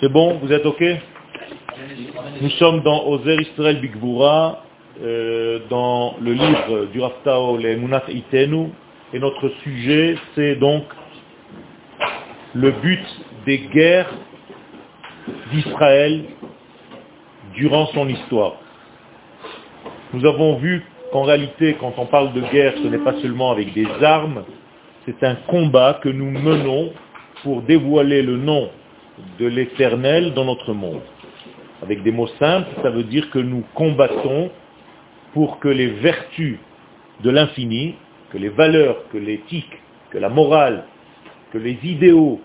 C'est bon Vous êtes OK? Nous sommes dans Ozer Israël Bigvura, euh, dans le livre du Raftao, les Munat Itenu, et notre sujet, c'est donc le but des guerres d'Israël durant son histoire. Nous avons vu qu'en réalité, quand on parle de guerre, ce n'est pas seulement avec des armes, c'est un combat que nous menons pour dévoiler le nom de l'éternel dans notre monde. Avec des mots simples, ça veut dire que nous combattons pour que les vertus de l'infini, que les valeurs, que l'éthique, que la morale, que les idéaux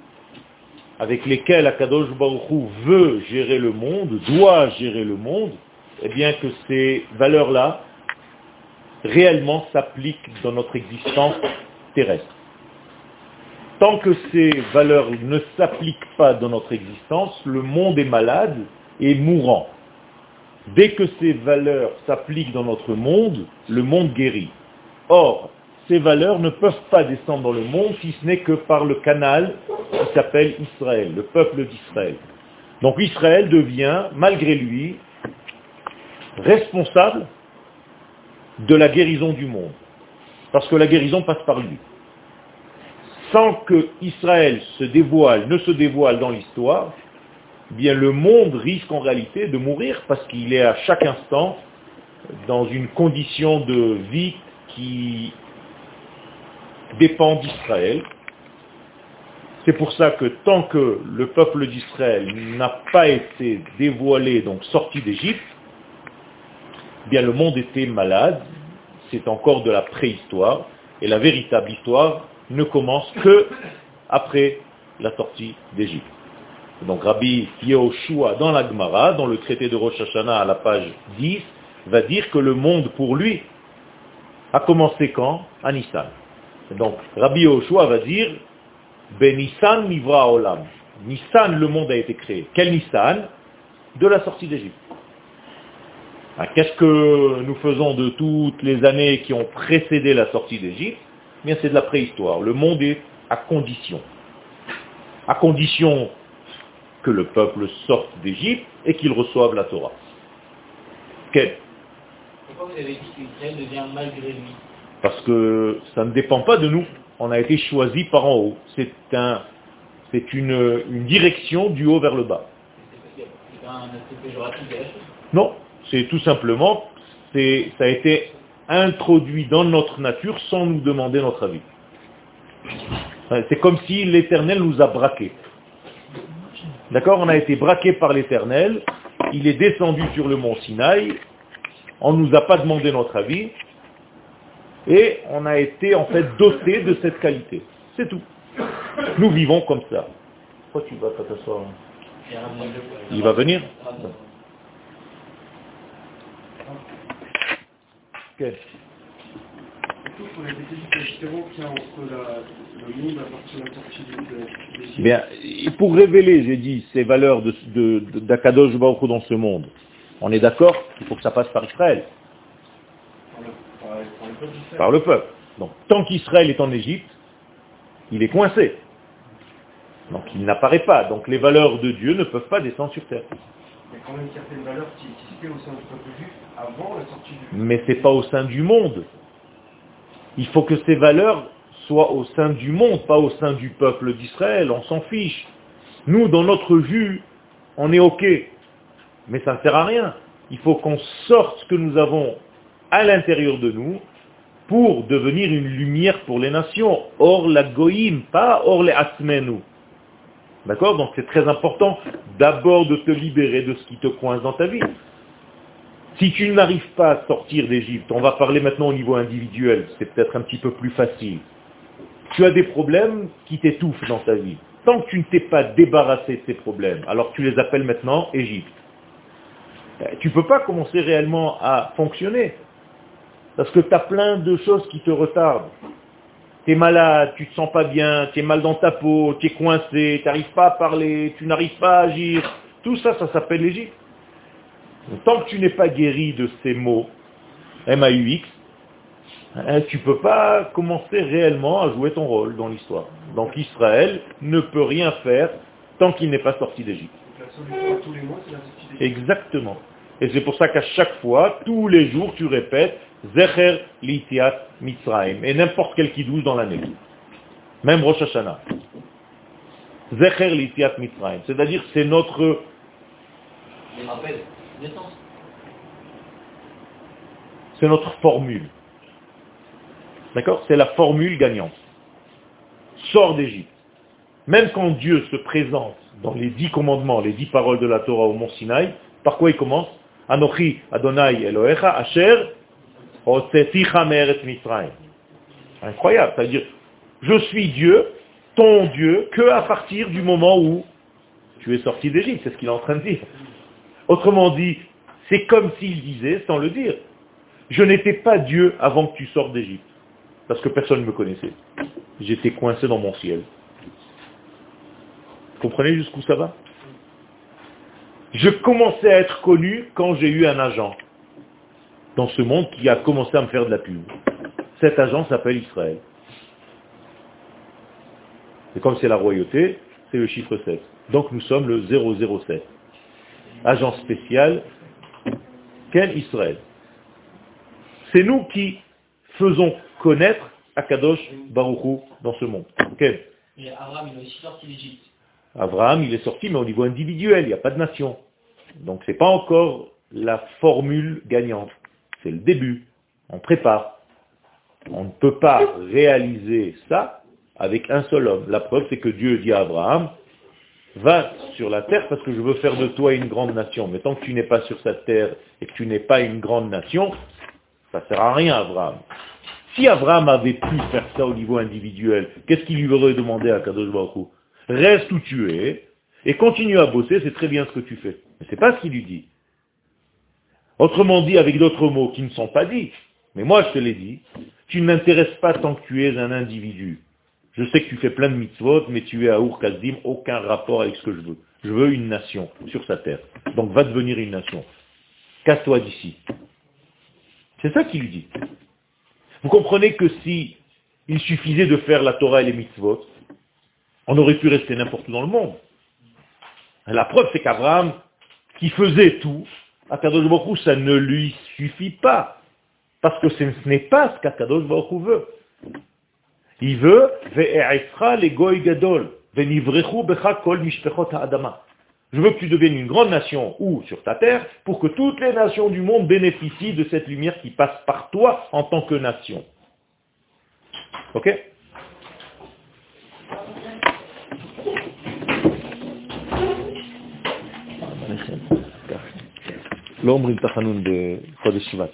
avec lesquels Akadosh Baruch veut gérer le monde, doit gérer le monde, eh bien que ces valeurs-là réellement s'appliquent dans notre existence terrestre. Tant que ces valeurs ne s'appliquent pas dans notre existence, le monde est malade et mourant. Dès que ces valeurs s'appliquent dans notre monde, le monde guérit. Or, ces valeurs ne peuvent pas descendre dans le monde si ce n'est que par le canal qui s'appelle Israël, le peuple d'Israël. Donc Israël devient, malgré lui, responsable de la guérison du monde. Parce que la guérison passe par lui sans que Israël se dévoile, ne se dévoile dans l'histoire, eh bien le monde risque en réalité de mourir parce qu'il est à chaque instant dans une condition de vie qui dépend d'Israël. C'est pour ça que tant que le peuple d'Israël n'a pas été dévoilé, donc sorti d'Égypte, eh bien le monde était malade, c'est encore de la préhistoire, et la véritable histoire, ne commence que après la sortie d'Égypte. Donc Rabbi Yehoshua dans la Gemara, dans le traité de Rosh Hashanah à la page 10, va dire que le monde pour lui a commencé quand? À Nissan. Donc Rabbi Yehoshua va dire Ben Nissan Mivra Olam. Nissan, le monde a été créé. Quel Nissan? De la sortie d'Égypte. Ah, qu'est-ce que nous faisons de toutes les années qui ont précédé la sortie d'Égypte? Bien c'est de la préhistoire. Le monde est à condition. À condition que le peuple sorte d'Égypte et qu'il reçoive la Torah. Pourquoi vous avez dit qu'Israël devient malgré lui? Parce que ça ne dépend pas de nous. On a été choisi par en haut. C'est un, c'est une, une, direction du haut vers le bas. C'est pas un péjoratif de la chose? Non, c'est tout simplement, c'est, ça a été introduit dans notre nature sans nous demander notre avis. C'est comme si l'Éternel nous a braqués. D'accord On a été braqué par l'Éternel, il est descendu sur le mont Sinaï, on ne nous a pas demandé notre avis, et on a été en fait doté de cette qualité. C'est tout. Nous vivons comme ça. Pourquoi tu vas pas t'asseoir Il va venir quel Bien, pour révéler, j'ai dit, ces valeurs d'Akadosh de, de, dans ce monde, on est d'accord qu'il faut que ça passe par Israël. Par le peuple. Donc, tant qu'Israël est en Égypte, il est coincé. Donc, il n'apparaît pas. Donc, les valeurs de Dieu ne peuvent pas descendre sur terre. Il y a quand même certaines valeurs qui existaient au sein du peuple juif Mais ce n'est pas au sein du monde. Il faut que ces valeurs soient au sein du monde, pas au sein du peuple d'Israël. On s'en fiche. Nous, dans notre vue, on est OK. Mais ça ne sert à rien. Il faut qu'on sorte ce que nous avons à l'intérieur de nous pour devenir une lumière pour les nations. Or la goïm, pas or les asmenu. D'accord? Donc c'est très important d'abord de te libérer de ce qui te coince dans ta vie. Si tu n'arrives pas à sortir d'Égypte, on va parler maintenant au niveau individuel, c'est peut-être un petit peu plus facile. Tu as des problèmes qui t'étouffent dans ta vie. Tant que tu ne t'es pas débarrassé de ces problèmes, alors tu les appelles maintenant Égypte. Eh, tu ne peux pas commencer réellement à fonctionner. Parce que tu as plein de choses qui te retardent tu es malade, tu te sens pas bien, tu es mal dans ta peau, tu es coincé, tu n'arrives pas à parler, tu n'arrives pas à agir. Tout ça, ça s'appelle l'Égypte. Tant que tu n'es pas guéri de ces mots, M-A-U-X, hein, tu ne peux pas commencer réellement à jouer ton rôle dans l'histoire. Donc Israël ne peut rien faire tant qu'il n'est pas sorti d'Égypte. Exactement. Et c'est pour ça qu'à chaque fois, tous les jours, tu répètes Zecher Litiat Mitzrayim. Et n'importe quel kidouche dans l'année. Même Rosh Hashanah. Zecher Litiat Mitzrayim. C'est-à-dire c'est notre, c'est notre formule. D'accord? C'est la formule gagnante. Sors d'Égypte. Même quand Dieu se présente dans les dix commandements, les dix paroles de la Torah au mont Sinaï, par quoi il commence? Anochi Adonai Asher. Incroyable. C'est-à-dire, je suis Dieu, ton Dieu, que à partir du moment où tu es sorti d'Égypte. C'est ce qu'il est en train de dire. Autrement dit, c'est comme s'il disait, sans le dire, je n'étais pas Dieu avant que tu sortes d'Égypte. Parce que personne ne me connaissait. J'étais coincé dans mon ciel. Vous comprenez jusqu'où ça va? Je commençais à être connu quand j'ai eu un agent dans ce monde qui a commencé à me faire de la pub. Cet agent s'appelle Israël. Et comme c'est la royauté, c'est le chiffre 7. Donc nous sommes le 007. Agent spécial, quel Israël? C'est nous qui faisons connaître Akadosh Baruchou dans ce monde. Quel Mais Abraham, il aussi sorti d'Égypte. Abraham, il est sorti, mais au niveau individuel, il n'y a pas de nation. Donc c'est pas encore la formule gagnante. C'est le début. On prépare. On ne peut pas réaliser ça avec un seul homme. La preuve, c'est que Dieu dit à Abraham, va sur la terre parce que je veux faire de toi une grande nation. Mais tant que tu n'es pas sur cette terre et que tu n'es pas une grande nation, ça ne sert à rien, Abraham. Si Abraham avait pu faire ça au niveau individuel, qu'est-ce qu'il lui aurait demandé à Kadosh Baruch Reste où tu es et continue à bosser, c'est très bien ce que tu fais. Mais c'est pas ce qu'il lui dit. Autrement dit, avec d'autres mots qui ne sont pas dits, mais moi je te l'ai dit, tu ne m'intéresses pas tant que tu es un individu. Je sais que tu fais plein de mitzvot, mais tu es à Ur Kasdim, aucun rapport avec ce que je veux. Je veux une nation sur sa terre. Donc va devenir une nation. Casse-toi d'ici. C'est ça qu'il lui dit. Vous comprenez que si il suffisait de faire la Torah et les mitzvot, on aurait pu rester n'importe où dans le monde. La preuve, c'est qu'Abraham, qui faisait tout, à Kadosh Baruch ça ne lui suffit pas. Parce que ce n'est pas ce qu'Akadosh Baruch veut. Il veut, Ve'e'esra le goy gadol, ve'nivrechu becha kol mishpechot ha'adama. Je veux que tu deviennes une grande nation ou sur ta terre pour que toutes les nations du monde bénéficient de cette lumière qui passe par toi en tant que nation. Ok לא אומרים תחנון בחודש שבט.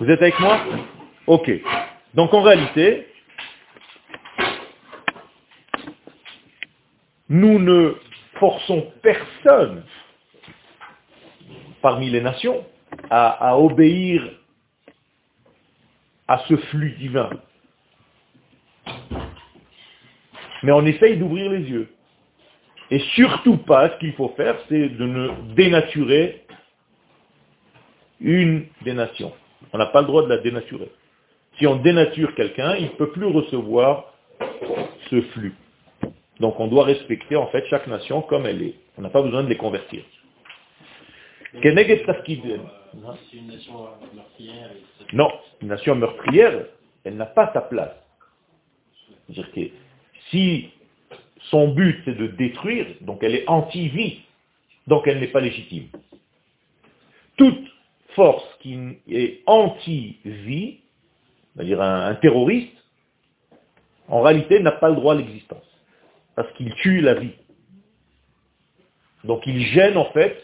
Vous êtes avec moi? Ok. Donc en réalité, nous ne forçons personne parmi les nations à, obéir à ce flux divin. Mais on essaye d'ouvrir les yeux. Et surtout pas, ce qu'il faut faire, c'est de ne dénaturer une des nations. On n'a pas le droit de la dénaturer. Si on dénature quelqu'un, il ne peut plus recevoir ce flux. Donc on doit respecter en fait chaque nation comme elle est. On n'a pas besoin de les convertir. C'est une nation meurtrière. Non, une nation meurtrière, elle n'a pas sa place. C'est-à-dire que si son but c'est de détruire, donc elle est anti-vie, donc elle n'est pas légitime. Toute force qui est anti-vie, c'est-à-dire un, terroriste, en réalité n'a pas le droit à l'existence, parce qu'il tue la vie. Donc il gêne en fait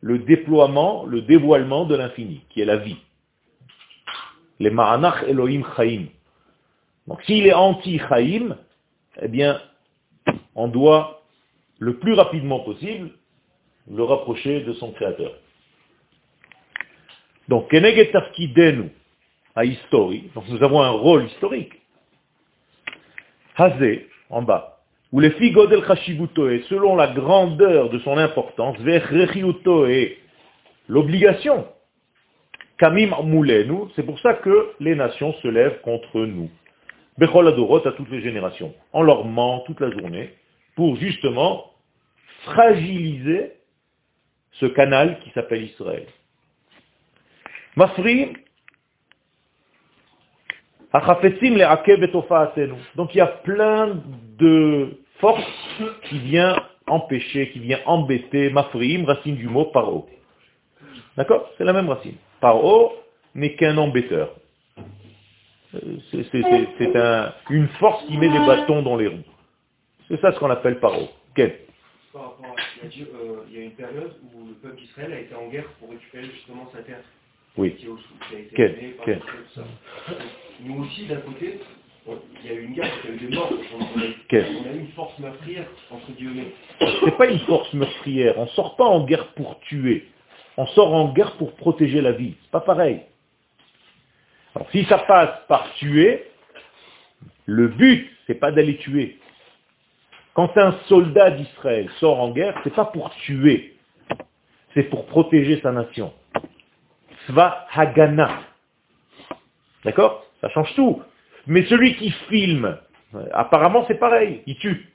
le déploiement, le dévoilement de l'infini, qui est la vie les Ma'anach Elohim Chaim. Donc s'il est anti-Chaim, eh bien, on doit le plus rapidement possible le rapprocher de son créateur. Donc, Keneged Tafkidenu à History, donc nous avons un rôle historique. Hazé, en bas, où les Figodel Chashivutoe, selon la grandeur de son importance, Vechrechiutoe, l'obligation Kamim Moulenu, c'est pour ça que les nations se lèvent contre nous. Bechol Adorot à toutes les générations. On leur ment toute la journée pour justement fragiliser ce canal qui s'appelle Israël. Mafri, donc il y a plein de forces qui viennent empêcher, qui viennent embêter Mafriim, racine du mot paro. D'accord? C'est la même racine. Paro n'est qu'un embêteur. C'est un, une force qui met des bâtons dans les roues. C'est ça ce qu'on appelle paro. Quel? Par rapport à, il, y a, euh, il y a une période où le peuple d'Israël a été en guerre pour récupérer justement sa terre. Oui. Quel. Nous aussi, d'un côté, il y a eu une guerre, il y a eu des morts. On, on a, Quel on a eu une force meurtrière, entre guillemets. C'est pas une force meurtrière. On sort pas en guerre pour tuer. On sort en guerre pour protéger la vie. C'est pas pareil. Alors si ça passe par tuer, le but, c'est pas d'aller tuer. Quand un soldat d'Israël sort en guerre, c'est pas pour tuer. C'est pour protéger sa nation. Sva Hagana. D'accord? Ça change tout. Mais celui qui filme, euh, apparemment c'est pareil, il tue.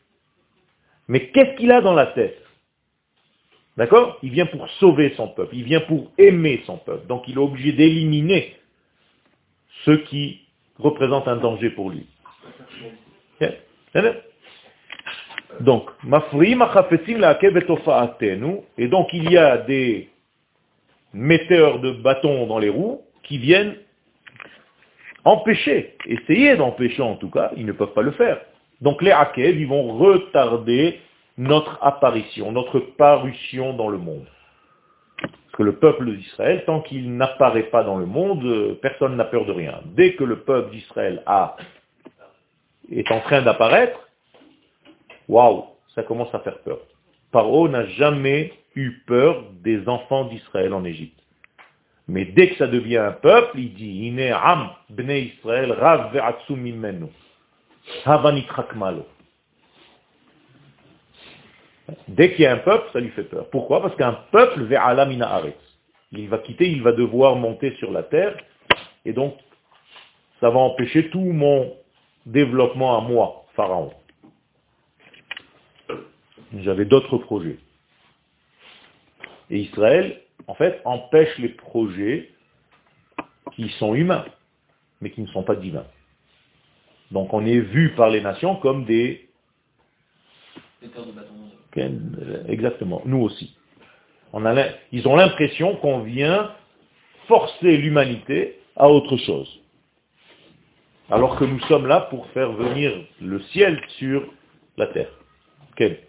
Mais qu'est-ce qu'il a dans la tête? D'accord? Il vient pour sauver son peuple, il vient pour aimer son peuple. Donc il est obligé d'éliminer ceux qui représentent un danger pour lui. Donc. Et donc il y a des metteurs de bâtons dans les roues qui viennent empêcher, essayer d'empêcher en tout cas, ils ne peuvent pas le faire. Donc les Akev, ils vont retarder notre apparition, notre parution dans le monde. Parce que le peuple d'Israël, tant qu'il n'apparaît pas dans le monde, euh, personne n'a peur de rien. Dès que le peuple d'Israël a, est en train d'apparaître, waouh, ça commence à faire peur. Paro n'a jamais eu peur des enfants d'Israël en Égypte. Mais dès que ça devient un peuple, il dit, Ine am bnei Israël rav ve'atsum mimenu. Hava nitrak malo. Dès qu'il y a un peuple, ça lui fait peur. Pourquoi? Parce qu'un peuple ve'ala mina. Il va quitter, il va devoir monter sur la terre, et donc ça va empêcher tout mon développement à moi, Pharaon. J'avais d'autres projets. Et Israël, en fait, empêche les projets qui sont humains, mais qui ne sont pas divins. Donc on est vu par les nations comme des... Euh, Exactement, nous aussi. On a l'im- ils ont l'impression qu'on vient forcer l'humanité à autre chose. Alors que nous sommes là pour faire venir le ciel sur la terre. Quel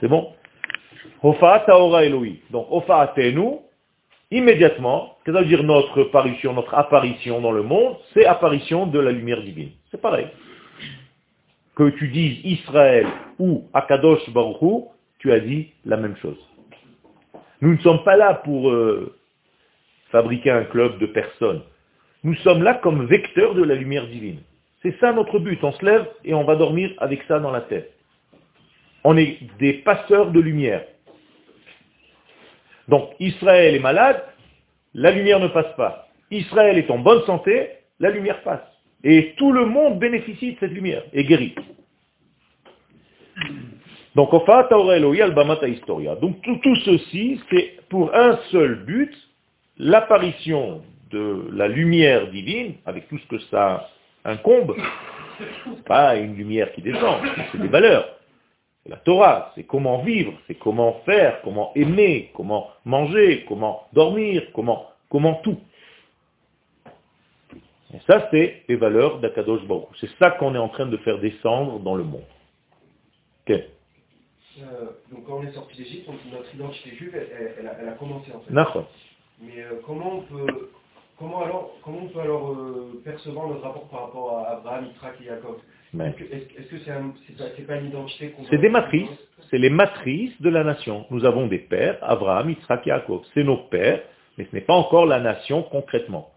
C'est bon? Hofa'at Taora Eloi. Donc, Hofa'atenu, immédiatement, qu'est-ce que ça veut dire notre parution, notre apparition dans le monde C'est apparition de la lumière divine. C'est pareil. Que tu dises Israël ou Akadosh Baruch Hu, tu as dit la même chose. Nous ne sommes pas là pour euh, fabriquer un club de personnes. Nous sommes là comme vecteurs de la lumière divine. C'est ça notre but. On se lève et on va dormir avec ça dans la tête. On est des passeurs de lumière. Donc Israël est malade, la lumière ne passe pas. Israël est en bonne santé, la lumière passe. Et tout le monde bénéficie de cette lumière et guérit. Donc, Historia. Donc, tout, tout ceci, c'est pour un seul but, l'apparition de la lumière divine, avec tout ce que ça incombe. Pas une lumière qui descend, c'est des valeurs. La Torah, c'est comment vivre, c'est comment faire, comment aimer, comment manger, comment dormir, comment, comment tout. Et ça, c'est les valeurs d'Akadosh Baruch. C'est ça qu'on est en train de faire descendre dans le monde. Ok. Euh, donc quand on est sorti d'Égypte, notre identité juive, elle, elle- elle a, commencé en fait. Mais euh, comment on peut, comment alors, comment on peut alors euh, percevoir notre rapport par rapport à Abraham, Yitzhak et Jacob? Mais Est-ce que c'est pas, une identité C'est des matrices, c'est les matrices de la nation. Nous avons des pères, Abraham, Yitzhak et Jacob. C'est nos pères, mais ce n'est pas encore la nation concrètement.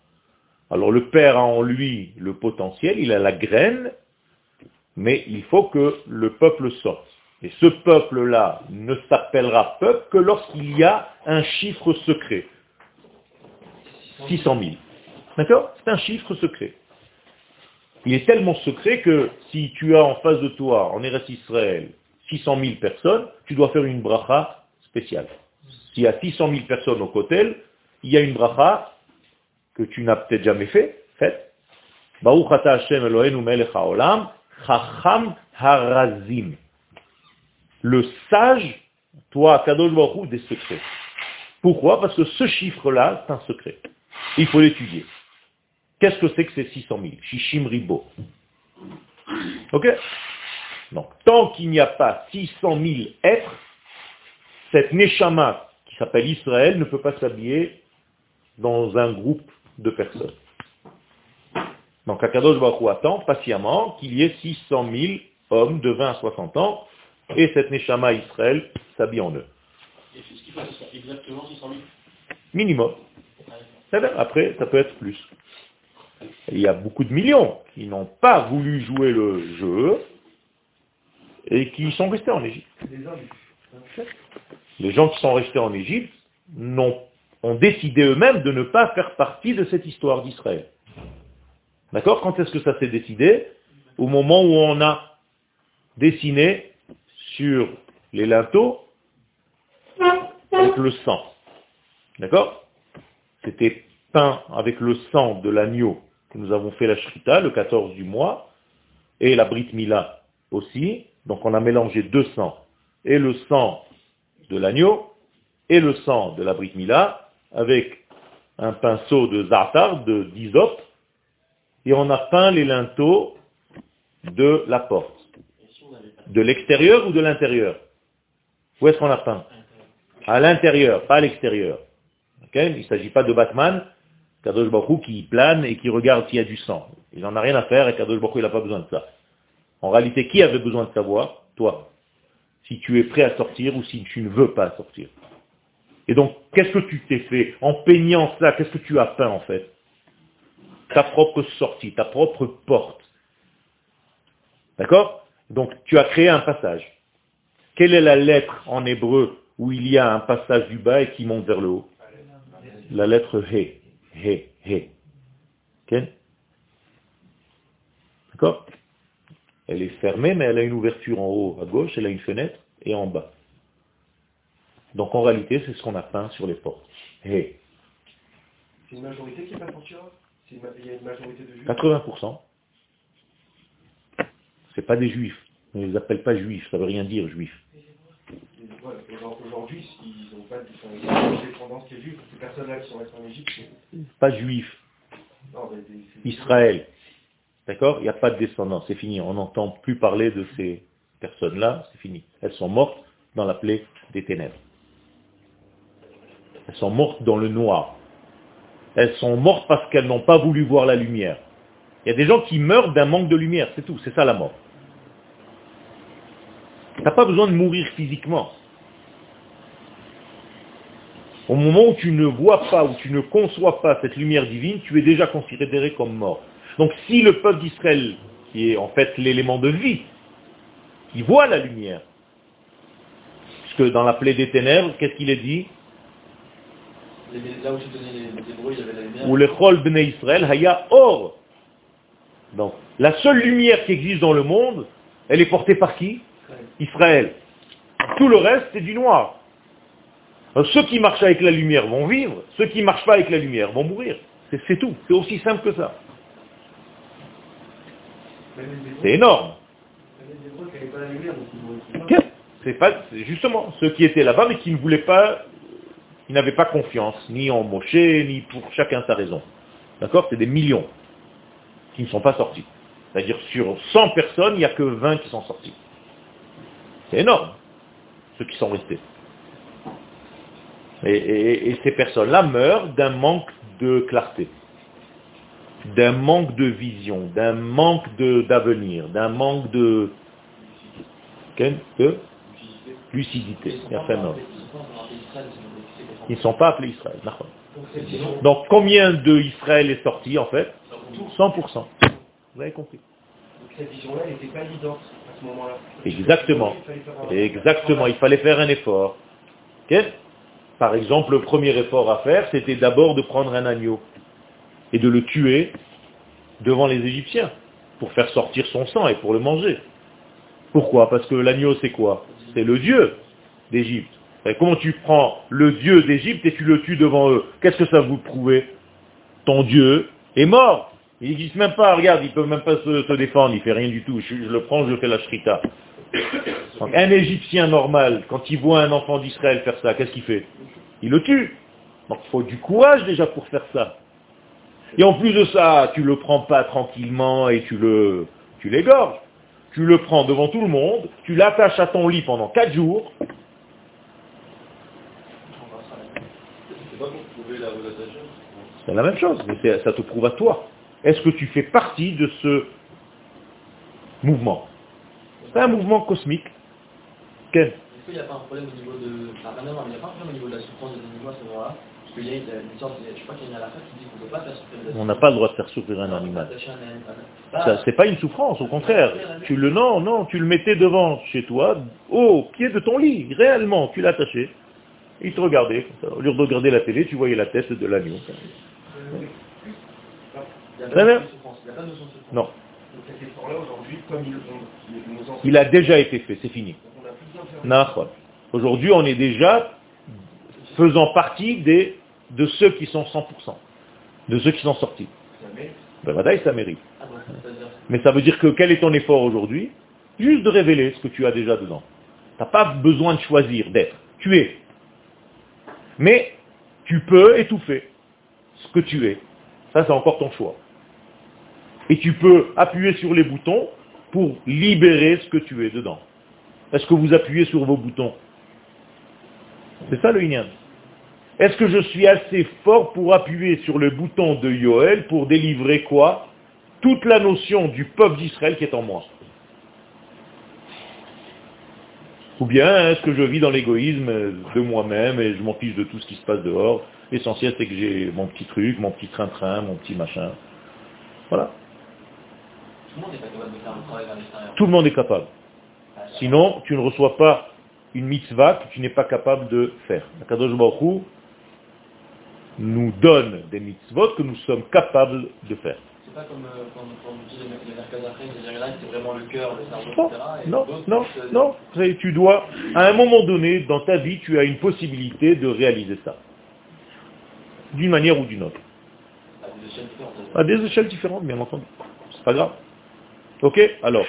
Alors le père a en lui le potentiel, il a la graine, mais il faut que le peuple sorte. Et ce peuple-là ne s'appellera peuple que lorsqu'il y a un chiffre secret. 600 000. D'accord? C'est un chiffre secret. Il est tellement secret que si tu as en face de toi, en Eretz Israël, 600 000 personnes, tu dois faire une bracha spéciale. S'il y a 600 000 personnes au Kotel, il y a une bracha que tu n'as peut-être jamais fait, faite. Baruch Hashem Eloheinu melech chacham harazim. Le sage, toi, Kadosh Baruch des secrets. Pourquoi? Parce que ce chiffre-là, c'est un secret. Il faut l'étudier. Qu'est-ce que c'est que ces 600 000 Shishim Ribo. Ok? Donc, tant qu'il n'y a pas 600 000 êtres, cette Neshama qui s'appelle Israël ne peut pas s'habiller dans un groupe de personnes. Donc Akadosh Baruch attend patiemment qu'il y ait 600 000 hommes de 20 à 60 ans et cette Neshama Israël s'habille en eux. Et ce qu'il faut, exactement 600 000. Minimum. Après, ça peut être plus. Il y a beaucoup de millions qui n'ont pas voulu jouer le jeu et qui sont restés en Égypte. Les gens qui sont restés en Égypte ont décidé eux-mêmes de ne pas faire partie de cette histoire d'Israël. D'accord? Quand est-ce que ça s'est décidé? Au moment où on a dessiné sur les linteaux avec le sang. D'accord? C'était peint avec le sang de l'agneau que nous avons fait la shrita le 14 du mois et la brit mila aussi. Donc on a mélangé deux sangs. Et le sang de l'agneau et le sang de la brit mila avec un pinceau de za'atar, de d'hysope, et on a peint les linteaux de la porte. De l'extérieur ou de l'intérieur? Où est-ce qu'on a peint? À l'intérieur, pas à l'extérieur. Ok? Il ne s'agit pas de Batman, Kadosh Baruch qui plane et qui regarde s'il y a du sang. Il n'en a rien à faire et Kadosh Baruch il n'a pas besoin de ça. En réalité, qui avait besoin de savoir? Toi. Si tu es prêt à sortir ou si tu ne veux pas sortir. Et donc, qu'est-ce que tu t'es fait? En peignant ça, qu'est-ce que tu as peint en fait? Ta propre sortie, ta propre porte. D'accord? Donc, tu as créé un passage. Quelle est la lettre en hébreu où il y a un passage du bas et qui monte vers le haut? La lettre He. He. He. Ok? D'accord? Elle est fermée, mais elle a une ouverture en haut à gauche, elle a une fenêtre, et en bas. Donc en réalité, c'est ce qu'on a peint sur les portes. He. C'est une majorité qui est pas Il y a une majorité de juifs? 80%. C'est pas des juifs. On ne les appelle pas juifs, ça veut rien dire juif. Ouais, aujourd'hui- ils n'ont pas de descendance qui est juive. Ces personnes-là qui sont restées en Égypte. Pas juif. Non, mais des- c'est- Israël. D'accord? Il n'y a pas de descendance, c'est fini. On n'entend plus parler de ces personnes-là, c'est fini. Elles sont mortes dans la plaie des ténèbres. Elles sont mortes dans le noir. Elles sont mortes parce qu'elles n'ont pas voulu voir la lumière. Il y a des gens qui meurent d'un manque de lumière, c'est tout, c'est ça la mort. Tu n'as pas besoin de mourir physiquement. Au moment où tu ne vois pas, où tu ne conçois pas cette lumière divine, tu es déjà considéré comme mort. Donc si le peuple d'Israël, qui est en fait l'élément de vie, qui voit la lumière, puisque dans la plaie des ténèbres, qu'est-ce qu'il est dit? Là où il y avait la lumière. Ou le chol bnei Israël, haya or. Donc la seule lumière qui existe dans le monde, elle est portée par qui? Israël. Tout le reste, c'est du noir. Alors, ceux qui marchent avec la lumière vont vivre, ceux qui ne marchent pas avec la lumière vont mourir. C'est tout. C'est aussi simple que ça. C'est énorme. C'est pas, justement ceux qui étaient là-bas, mais qui ne voulaient pas, qui n'avaient pas confiance, ni en Moshe, ni pour chacun sa raison. D'accord? C'est des millions qui ne sont pas sortis. C'est-à-dire sur 100 personnes, il n'y a que 20 qui sont sortis. C'est énorme, ceux qui sont restés. Et, et- et ces personnes-là meurent d'un manque de clarté, d'un manque de vision, d'un manque d'avenir, d'un manque de, de lucidité. Ils ne sont pas appelés Israël. d'accord. Donc combien de Israël est sorti en fait? 100%. Vous avez compris. donc cette vision-là, n'était pas évidente à ce moment-là. Exactement. Exactement, il fallait faire un effort. Par exemple, le premier effort à faire, c'était d'abord de prendre un agneau et de le tuer devant les Égyptiens. pour faire sortir son sang et pour le manger. Pourquoi? Parce que l'agneau, c'est quoi? C'est le Dieu d'Égypte. Comment tu prends le Dieu d'Égypte et tu le tues devant eux? Qu'est-ce que ça vous prouve Ton Dieu est mort. Il n'existe même pas, regarde, il ne peut même pas se, défendre, il fait rien du tout. Je le prends, je fais la shrita. Donc, un Égyptien normal, quand il voit un enfant d'Israël faire ça, qu'est-ce qu'il fait? Il le tue. Donc il faut du courage déjà pour faire ça. Et en plus de ça, tu le prends pas tranquillement et tu le, tu l'égorges. Tu le prends devant tout le monde, tu l'attaches à ton lit pendant quatre jours, C'est la même chose, mais ça te prouve à toi. Est-ce que tu fais partie de ce mouvement? C'est un mouvement cosmique. Quel Est-ce qu'il n'y a pas un problème au niveau de... Enfin, rien à voir, mais il n'y a pas un problème au niveau de la souffrance des animaux à ce moment-là? Parce qu'il y a une sorte, de- je crois qu'il y a une halakha qui dit qu'on ne peut pas faire souffrir des On n'a pas le droit de faire souffrir un animal. Ça, c'est pas une souffrance, au contraire. Tu le non, non, tu le mettais devant chez toi, au pied de ton lit, réellement, tu l'attachais. Il te regardait, au lieu de regarder la télé, tu voyais la tête de l'agneau. Il n'y a Très pas bien. de souffrance. Il n'y a pas de notion de souffrance. Non, cet effort-là, aujourd'hui, comme ils ont, ils nous ont il a déjà été fait, c'est fini. Aujourd'hui, on est déjà faisant partie des, de ceux qui sont 100%, de ceux qui sont sortis. jamais. Ben, voilà, ça mérite. Ah c'est-à-dire Mais ça veut dire que quel est ton effort aujourd'hui? Juste de révéler ce que tu as déjà dedans. Tu n'as pas besoin de choisir d'être. Tu es. Mais tu peux étouffer ce que tu es. Ça, c'est encore ton choix. Et tu peux appuyer sur les boutons pour libérer ce que tu es dedans. Est-ce que vous appuyez sur vos boutons? C'est ça le Inyan. Est-ce que je suis assez fort pour appuyer sur le bouton de Yoel pour délivrer quoi? Toute la notion du peuple d'Israël qui est en moi. Ou bien est-ce que je vis dans l'égoïsme de moi-même et je m'en fiche de tout ce qui se passe dehors? L'essentiel c'est que j'ai mon petit truc, mon petit train-train, mon petit machin. Voilà. Tout le monde n'est pas capable de faire un travail vers l'extérieur. Tout le monde est capable. Sinon, tu ne reçois pas une mitzvah que tu n'es pas capable de faire. Kadosh Baruch nous donne des mitzvot que nous sommes capables de faire. C'est pas comme euh, quand, quand on utilise les là, c'est vraiment le cœur, le cerveau, Non, etc. et non, non, non. Savez, Tu dois, à un moment donné, dans ta vie, tu as une possibilité de réaliser ça. D'une manière ou d'une autre. À des échelles différentes. À des échelles différentes, bien entendu. C'est pas grave. Ok? Alors,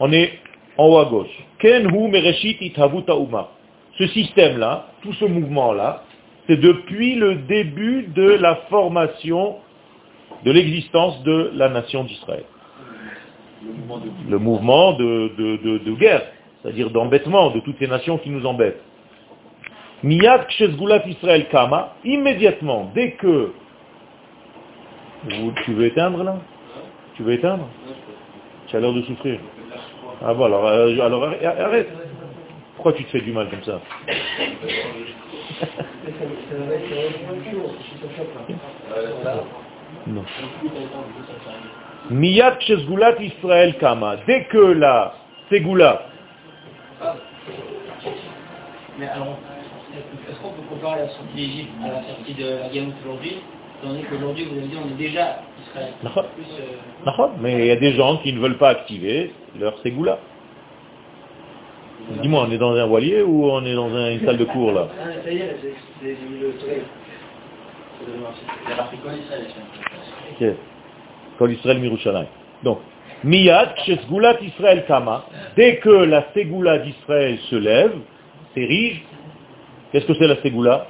on est en haut à gauche. Ken hu mereshit ithavut hauma. Ce système-là, tout ce mouvement-là, c'est depuis le début de la formation de l'existence de la nation d'Israël. Le mouvement de de, de- guerre, c'est-à-dire d'embêtement de toutes ces nations qui nous embêtent. Miyad Kshezgulat Israël Kama, immédiatement, dès que... Tu veux éteindre là? Tu veux éteindre? Tu as l'air de souffrir. Ah bon, alors, euh, alors arrête-. Pourquoi tu te fais du mal comme ça Non. Miyad Kshezgulat Israël Kama, dès que la Ségoula, Mais alors, est-ce qu'on peut comparer la sortie d'Égypte à la sortie de la Galoute aujourd'hui Étant donné qu'aujourd'hui, vous avez dit, on est déjà Israël. Plus, euh, mais il y a des gens qui ne veulent pas activer leur Ségoula. Dis-moi, on est dans un voilier ou on est dans un- une salle de cours là Ah, ça y est, c'est c'est le. Donc, Miyad, Shesgulat Israël Kama, dès que la Ségoula d'Israël se lève, s'érige, qu'est-ce que c'est la Ségoula?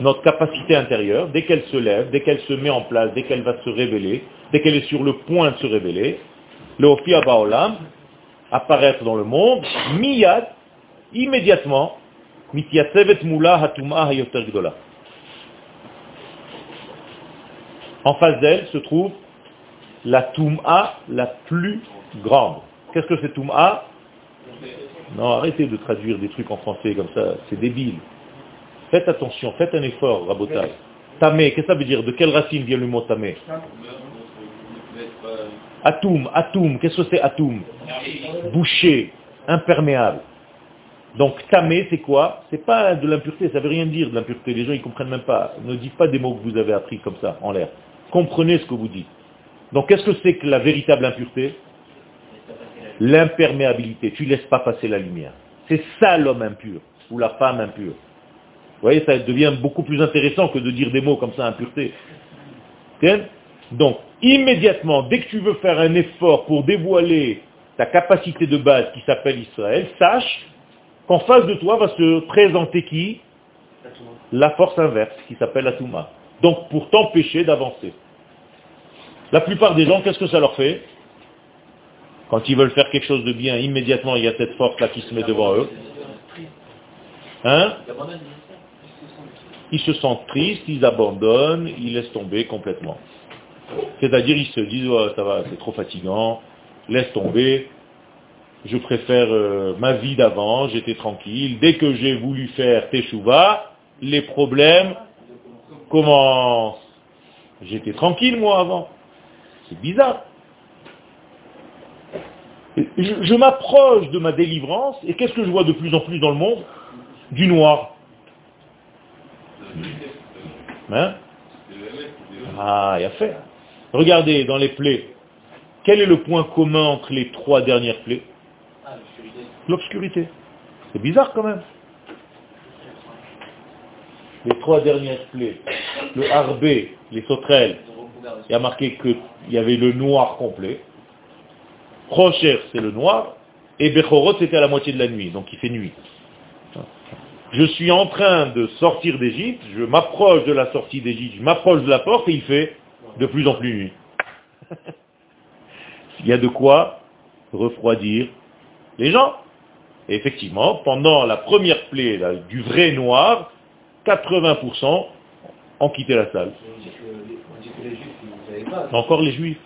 Notre capacité intérieure, dès qu'elle se lève, dès qu'elle se met en place, dès qu'elle va se révéler, dès qu'elle est sur le point de se révéler, le Ophia Baolam, apparaître dans le monde, Miyad, immédiatement, Mityasevet Mula Hatuma Hayoter. En face d'elle se trouve la Toum'a la plus grande. Qu'est-ce que c'est Toum'a Non, arrêtez de traduire des trucs en français comme ça, c'est débile. Faites attention, faites un effort, Rabotai. Tamé, qu'est-ce que ça veut dire? De quelle racine vient le mot tamé Atoum, atoum, qu'est-ce que c'est atoum? Bouché, imperméable. Donc tamé, c'est quoi? C'est pas de l'impureté, ça veut rien dire de l'impureté. Les gens ils comprennent même pas. Ne dites pas des mots que vous avez appris comme ça en l'air. Comprenez ce que vous dites. Donc qu'est-ce que c'est que la véritable impureté? L'imperméabilité. Tu laisses pas passer la lumière. C'est ça l'homme impur, ou la femme impure. Vous voyez, ça devient beaucoup plus intéressant que de dire des mots comme ça, impureté. Donc, immédiatement, dès que tu veux faire un effort pour dévoiler ta capacité de base qui s'appelle Israël, sache qu'en face de toi va se présenter qui? La force inverse, qui s'appelle la Touma. Donc, pour t'empêcher d'avancer. La plupart des gens, qu'est-ce que ça leur fait? Quand ils veulent faire quelque chose de bien, immédiatement, il y a cette force-là qui se met devant eux. Hein? Ils se sentent tristes, ils abandonnent, ils laissent tomber complètement. C'est-à-dire, ils se disent, oh, ça va, c'est trop fatigant, laisse tomber, je préfère euh, ma vie d'avant, j'étais tranquille. Dès que j'ai voulu faire Teshuvah, les problèmes commencent. J'étais tranquille, moi, avant. C'est bizarre. Je m'approche de ma délivrance, et qu'est-ce que je vois de plus en plus dans le monde? Du noir. Hein? Ah, il a fait. Regardez dans les plaies. Quel est le point commun entre les trois dernières plaies? L'obscurité. C'est bizarre quand même. Les trois dernières plaies, le harbé, les sauterelles, il y a marqué qu'il y avait le noir complet. Rocher, c'est le noir. Et Bechorot, c'était à la moitié de la nuit, donc il fait nuit. Je suis en train de sortir d'Égypte, je m'approche de la sortie d'Égypte, je m'approche de la porte et il fait de plus en plus nuit. il y a de quoi refroidir les gens. Et effectivement, pendant la première plaie du vrai noir, 80% ont quitté la salle. Encore les juifs.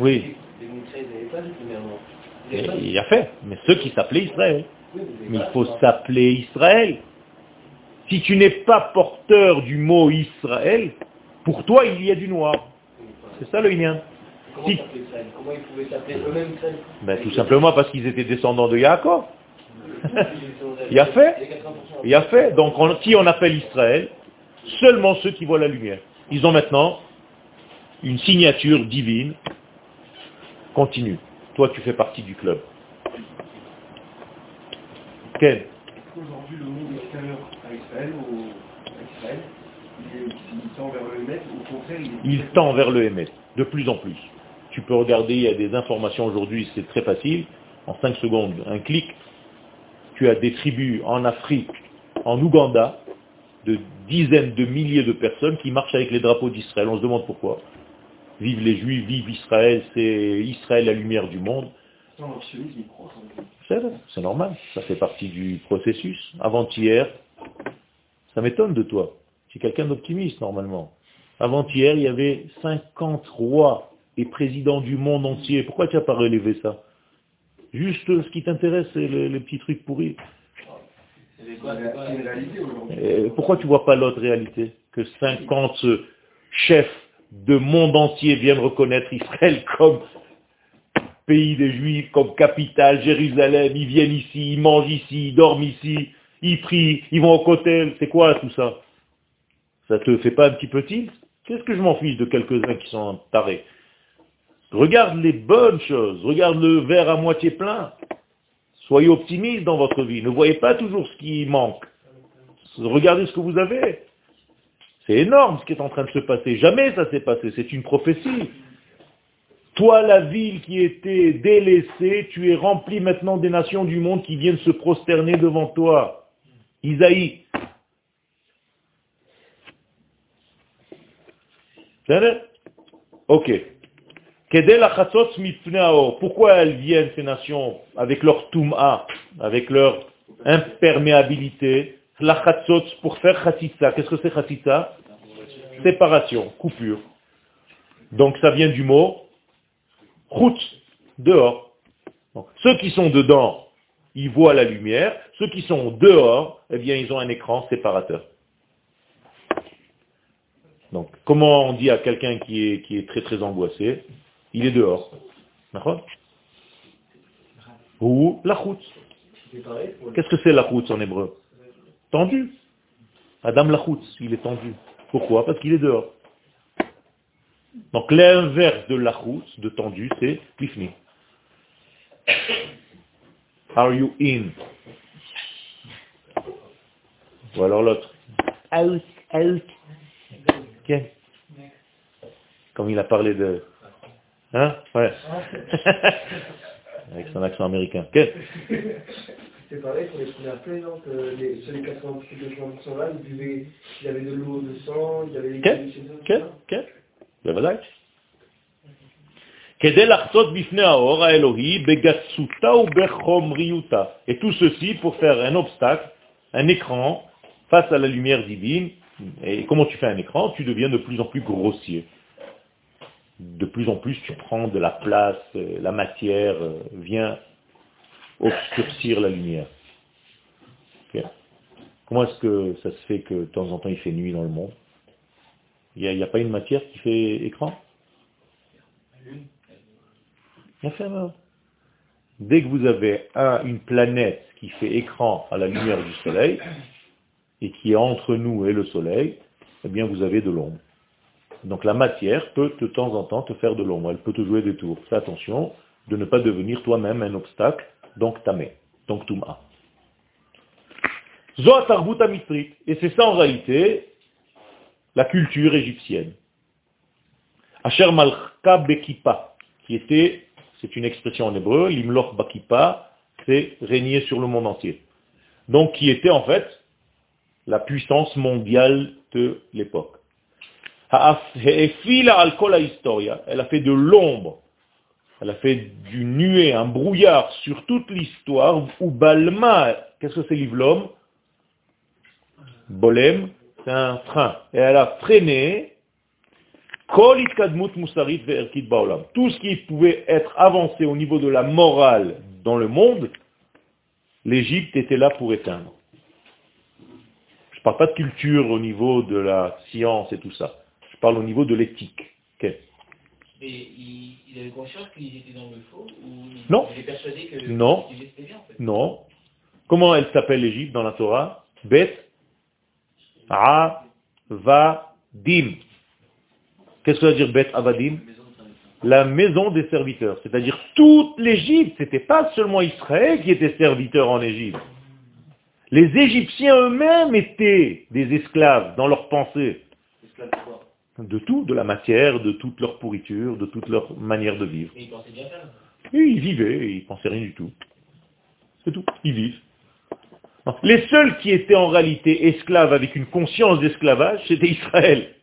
Oui. Il y a fait, mais ceux qui s'appelaient Israël. Mais il faut s'appeler Israël. Si tu n'es pas porteur du mot Israël, pour toi il y a du noir. C'est ça le Inyan. Comment, Comment ils pouvaient s'appeler eux-mêmes ben, Tout simplement parce qu'ils étaient descendants de Yaakov. il y a fait. Il y a fait. Donc qui on appelle Israël? Seulement ceux qui voient la lumière. Ils ont maintenant une signature divine. Continue. Toi, tu fais partie du club. Quel Aujourd'hui, le monde extérieur à Israël, à Israël il, tend vers le Hémet, au contraire, il, il tend vers le Hémet, de plus en plus. Tu peux regarder, il y a des informations aujourd'hui, c'est très facile, en 5 secondes, un clic, tu as des tribus en Afrique, en Ouganda, de dizaines de milliers de personnes qui marchent avec les drapeaux d'Israël. On se demande pourquoi. Vive les Juifs, vive Israël, c'est Israël la lumière du monde. C'est normal, ça fait partie du processus. Avant-hier, ça m'étonne de toi. Tu es quelqu'un d'optimiste normalement. Avant-hier, il y avait 50 rois et présidents du monde entier. Pourquoi tu n'as pas relevé ça? Juste ce qui t'intéresse, c'est les, petits trucs pourris. pourquoi tu vois pas l'autre réalité? Que 50 chefs de monde entier viennent reconnaître Israël comme pays des Juifs, comme capitale, Jérusalem, ils viennent ici, ils mangent ici, ils dorment ici, ils prient, ils vont au cotel, c'est quoi tout ça? Ça te fait pas un petit peu tilt? Qu'est-ce que je m'en fiche de quelques-uns qui sont tarés? Regarde les bonnes choses, regarde le verre à moitié plein. Soyez optimistes dans votre vie, ne voyez pas toujours ce qui manque. Regardez ce que vous avez. C'est énorme ce qui est en train de se passer. Jamais ça s'est passé, c'est une prophétie. Toi, la ville qui était délaissée, tu es rempli maintenant des nations du monde qui viennent se prosterner devant toi. Isaïe. Ok. Pourquoi elles viennent, ces nations, avec leur tum'a, avec leur imperméabilité? La pour faire khatitsa. Qu'est-ce que c'est khatitsa Séparation, coupure. Donc ça vient du mot route, dehors. ceux qui sont dedans, ils voient la lumière. Ceux qui sont dehors, eh bien, ils ont un écran séparateur. Donc, comment on dit à quelqu'un qui est, qui est très très angoissé Il est dehors. D'accord? Ou la route. Qu'est-ce que c'est la route en hébreu? Tendu. Adam la route, il est tendu. Pourquoi? Parce qu'il est dehors. Donc l'inverse de lachut, de tendu, c'est bifni. Are you in? Ou alors l'autre. Out, out. Ok. Comme il a parlé de... Hein? Ouais. Avec son accent américain. Ok. C'est pareil pour les premières plaies, non que les, sur les 80 plus de gens sont là, ils buvaient, il y avait de l'eau, de sang, il y avait les כן, בוודאי. כדי לחצות בפני האור האלוהי בגסותה ובחומריותה. Et tout ceci pour faire un obstacle, un écran, face à la lumière divine. Et comment tu fais un écran Tu deviens de plus en plus grossier. De plus en plus, tu prends de la place, euh, la matière euh, vient obscurcir la lumière. Ok. Comment est-ce que ça se fait que de temps en temps il fait nuit dans le monde Il n'y a, pas une matière qui fait écran? Alors. Dès que vous avez un- une planète qui fait écran à la lumière du soleil, et qui est entre nous et le soleil, eh bien vous avez de l'ombre. Donc la matière peut de temps en temps te faire de l'ombre, elle peut te jouer des tours. Fais attention de ne pas devenir toi-même un obstacle, donc tamé, donc touma. Zoat. Et c'est ça en réalité la culture égyptienne. Asher Malcha Bekipa, qui était, c'est une expression en hébreu, l'imloch Bakipa, c'est régner sur le monde entier. Donc qui était en fait la puissance mondiale de l'époque. Elle a fait de l'ombre, elle a fait du nuée, un brouillard sur toute l'histoire, ou balma, qu'est-ce que c'est l'ivlom? Bolem, c'est un frein. Et elle a freiné. Tout ce qui pouvait être avancé au niveau de la morale dans le monde, l'Égypte était là pour éteindre. Je ne parle pas de culture au niveau de la science et tout ça. Je parle au niveau de l'éthique. Il, il avait conscience qu'ils étaient dans le faux ou il, Non. il est persuadé que Non. qu'ils étaient bien en fait? Non. Comment elle s'appelle l'Égypte dans la Torah? Bet Avadim. Qu'est-ce que ça veut dire Bet Avadim La maison des serviteurs. C'est-à-dire toute l'Égypte. C'était pas seulement Israël qui était serviteur en Égypte. Les Égyptiens eux-mêmes étaient des esclaves dans leur pensée. De quoi? De tout, de la matière, de toute leur pourriture, de toute leur manière de vivre. Mais il pensait bien faire. Et ils vivaient, ils pensaient rien du tout. C'est tout, ils vivent. Les seuls qui étaient en réalité esclaves avec une conscience d'esclavage, c'était Israël.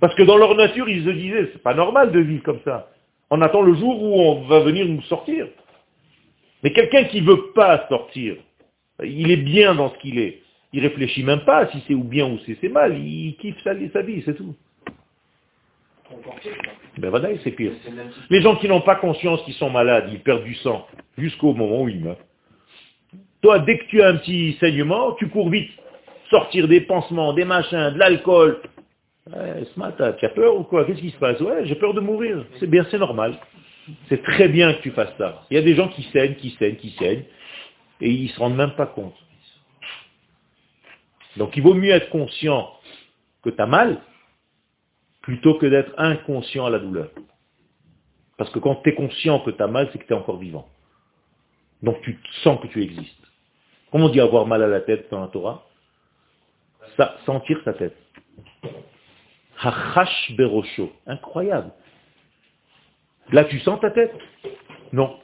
Parce que dans leur nature, ils se disaient, c'est pas normal de vivre comme ça. On attend le jour où on va venir nous sortir. Mais quelqu'un qui veut pas sortir, il est bien dans ce qu'il est. Il réfléchit même pas si c'est ou bien ou si c'est mal. Il kiffe sa, vie, c'est tout. Ben c'est pire. Les gens qui n'ont pas conscience qu'ils sont malades, ils perdent du sang jusqu'au moment où ils meurent. Toi, dès que tu as un petit saignement, tu cours vite. Sortir des pansements, des machins, de l'alcool. Ce matin, tu as peur ou quoi? Qu'est-ce qui se passe? Ouais, j'ai peur de mourir. C'est bien, c'est normal. C'est très bien que tu fasses ça. Il y a des gens qui saignent, qui saignent, qui saignent, et ils se rendent même pas compte. Donc il vaut mieux être conscient que tu as mal, plutôt que d'être inconscient à la douleur. Parce que quand tu es conscient que tu as mal, c'est que tu es encore vivant. Donc tu sens que tu existes. Comment on dit avoir mal à la tête dans la Torah? Ça, sentir sa tête. Hachash berosho. Incroyable. Là, tu sens ta tête? Non.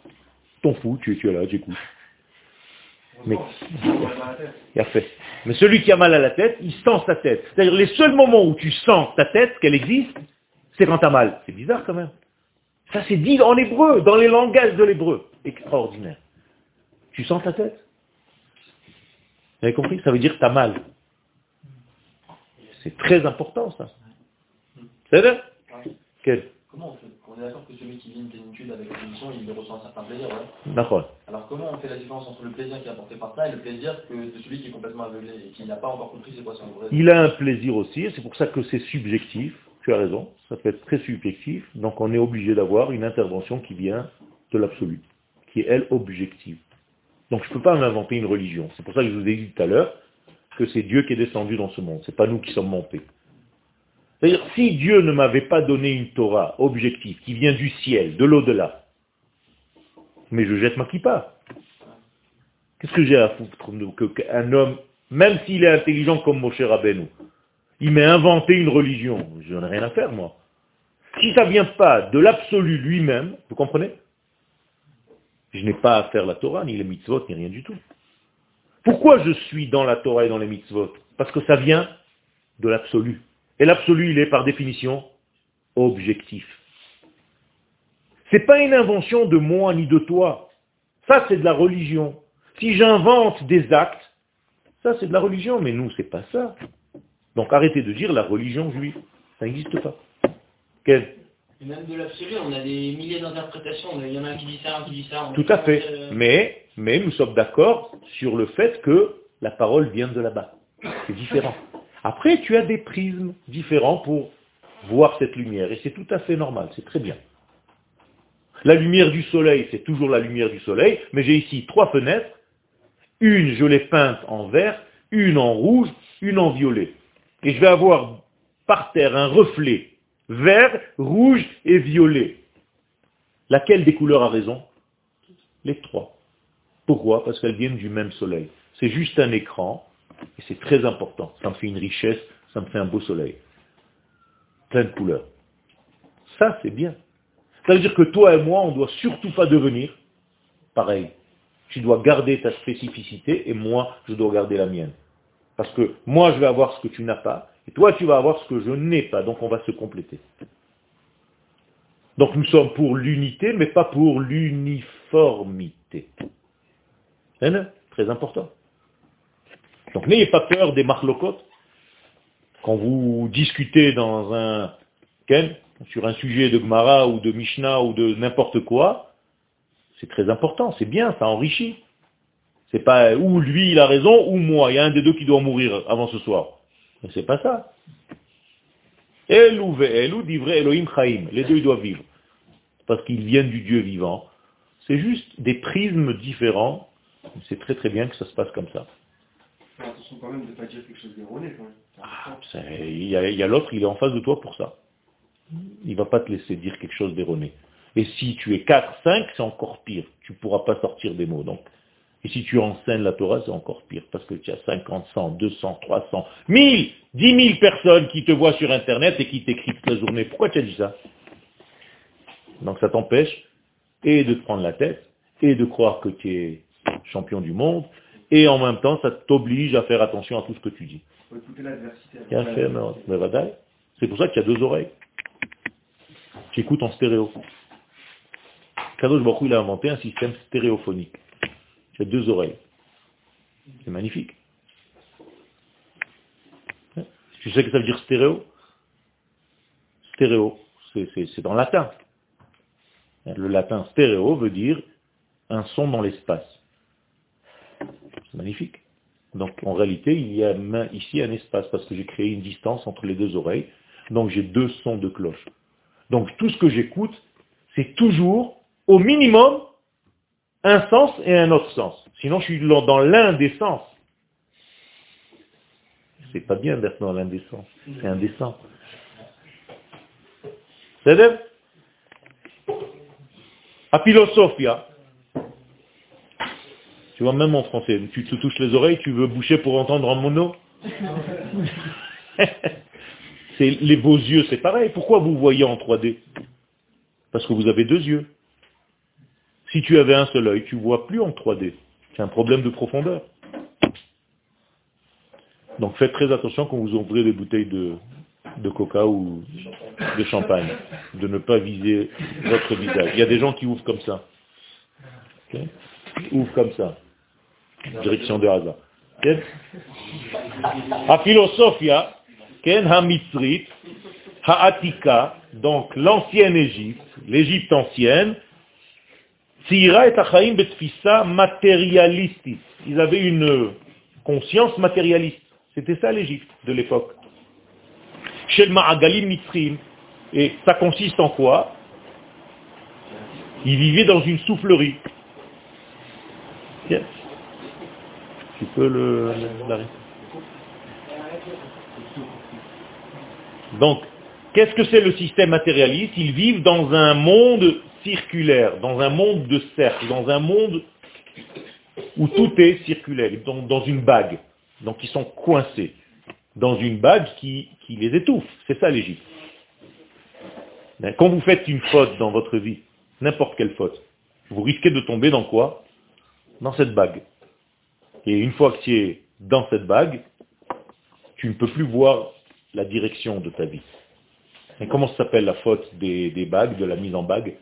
T'en fous, tu, tu es là, tu écoutes. Mais, il a fait. Mais celui qui a mal à la tête, il sent sa tête. C'est-à-dire les seuls moments où tu sens ta tête, qu'elle existe, c'est quand tu as mal. C'est bizarre quand même. Ça c'est dit en hébreu, dans les langages de l'hébreu. Extraordinaire. Tu sens ta tête? Vous avez compris Ça veut dire que tu as mal. C'est très important ça. C'est vrai. Quel Comment on fait On est d'accord que celui qui vit une plénitude avec une mission, il ressent un certain plaisir, ouais. D'accord. Alors comment on fait la différence entre le plaisir qui est apporté par ça et le plaisir que de celui qui est complètement aveuglé et qui n'a pas encore compris c'est quoi son vrai Il a un plaisir aussi, et c'est pour ça que c'est subjectif. Tu as raison, ça peut être très subjectif. Donc on est obligé d'avoir une intervention qui vient de l'absolu, qui est elle objective. Donc je ne peux pas m'inventer une religion. C'est pour ça que je vous ai dit tout à l'heure que c'est Dieu qui est descendu dans ce monde. C'est pas nous qui sommes montés. C'est-à-dire, si Dieu ne m'avait pas donné une Torah objective, qui vient du ciel, de l'au-delà, mais je jette ma kippa. Qu'est-ce que j'ai à foutre qu'un homme, même s'il est intelligent comme Moshe Rabbeinu, il m'a inventé une religion, je n'ai rien à faire moi. Si ça ne vient pas de l'absolu lui-même, vous comprenez? Je n'ai pas à faire la Torah, ni les mitzvot, ni rien du tout. Pourquoi je suis dans la Torah et dans les mitzvot? Parce que ça vient de l'absolu. Et l'absolu, il est par définition objectif. C'est pas une invention de moi ni de toi. Ça, c'est de la religion. Si j'invente des actes, ça, c'est de la religion. Mais nous, c'est pas ça. Donc arrêtez de dire la religion juive. Ça n'existe pas. Quel Même de l'absolu, on a des milliers d'interprétations. Il y en a un qui dit ça, un qui dit ça. Tout à fait. Euh, mais, mais nous sommes d'accord sur le fait que la parole vient de là-bas. C'est différent. Après, tu as des prismes différents pour voir cette lumière. Et c'est tout à fait normal, c'est très bien. La lumière du soleil, c'est toujours la lumière du soleil, mais j'ai ici trois fenêtres. Une, je l'ai peinte en vert, une en rouge, une en violet. Et je vais avoir par terre un reflet vert, rouge et violet. Laquelle des couleurs a raison? Les trois. Pourquoi? Parce qu'elles viennent du même soleil. C'est juste un écran et c'est très important. Ça me fait une richesse, ça me fait un beau soleil. Plein de couleurs. Ça, c'est bien. Ça veut dire que toi et moi, on ne doit surtout pas devenir pareil. Tu dois garder ta spécificité et moi, je dois garder la mienne. Parce que moi, je vais avoir ce que tu n'as pas, et toi, tu vas avoir ce que je n'ai pas. Donc, on va se compléter. Donc, nous sommes pour l'unité, mais pas pour l'uniformité. Très important. Donc n'ayez pas peur des marlocotes. Quand vous discutez dans un sur un sujet de Gemara ou de Mishnah ou de n'importe quoi, c'est très important, c'est bien, ça enrichit. C'est pas ou lui il a raison ou moi, il y a un des deux qui doit mourir avant ce soir. Mais c'est pas ça. Elou ve'elou divrei Elohim chaim. Les deux ils doivent vivre. Parce qu'ils viennent du Dieu vivant. C'est juste des prismes différents. C'est très très bien que ça se passe comme ça attention quand même de ne pas dire quelque chose d'erroné ah, il y a, l'autre, il est en face de toi pour ça. Il ne va pas te laisser dire quelque chose d'erroné. Et si tu es 4, 5, c'est encore pire. Tu ne pourras pas sortir des mots. Donc. Et si tu enseignes la Torah, c'est encore pire. Parce que tu as 50, 100, 200, 300, 1000, 10 000 personnes qui te voient sur Internet et qui t'écrivent toute la journée. Pourquoi tu as dit ça? Donc ça t'empêche et de te prendre la tête, et de croire que tu es champion du monde, et en même temps, ça t'oblige à faire attention à tout ce que tu dis. C'est pour ça qu'il y a deux oreilles. Tu écoutes en stéréo. Kadosh Baruch il a inventé un système stéréophonique. As deux oreilles. C'est magnifique. Tu sais que ça veut dire stéréo? Stéréo, c'est dans le latin. Le latin stéréo veut dire un son dans l'espace. C'est magnifique. Donc en réalité, il y a ici un espace parce que j'ai créé une distance entre les deux oreilles. Donc j'ai deux sons de cloche. Donc tout ce que j'écoute, c'est toujours au minimum un sens et un autre sens. Sinon je suis dans sens. C'est pas bien d'être dans sens. C'est indécent. C'est A philosophia, tu vois, même en français, tu te touches les oreilles, tu veux boucher pour entendre en mono Les beaux yeux, c'est pareil. Pourquoi vous voyez en 3D Parce que vous avez deux yeux. Si tu avais un seul œil, tu vois plus en 3D. C'est un problème de profondeur. Donc faites très attention quand vous ouvrez des bouteilles de, coca ou de champagne, de ne pas viser votre visage. Il y a des gens qui ouvrent comme ça. Ouvrent comme ça direction de Haza. La donc l'ancienne Égypte, l'Égypte ancienne, Tzira et Achaim betfisa matérialiste. Ils avaient une conscience matérialiste. C'était ça l'Égypte de l'époque. Shel Ma'agalim Mitzrim. Et ça consiste en quoi? Ils vivaient dans une soufflerie. Tu peux le, Donc, qu'est-ce que c'est le système matérialiste? Ils vivent dans un monde circulaire, dans un monde de cercle, dans un monde où tout est circulaire, dans, dans une bague. Donc ils sont coincés dans une bague qui, les étouffe. C'est ça l'Égypte. Quand vous faites une faute dans votre vie, n'importe quelle faute, vous risquez de tomber dans quoi? Dans cette bague. Et une fois que tu es dans cette bague, tu ne peux plus voir la direction de ta vie. Et comment s'appelle la faute des bagues, de la mise en bague?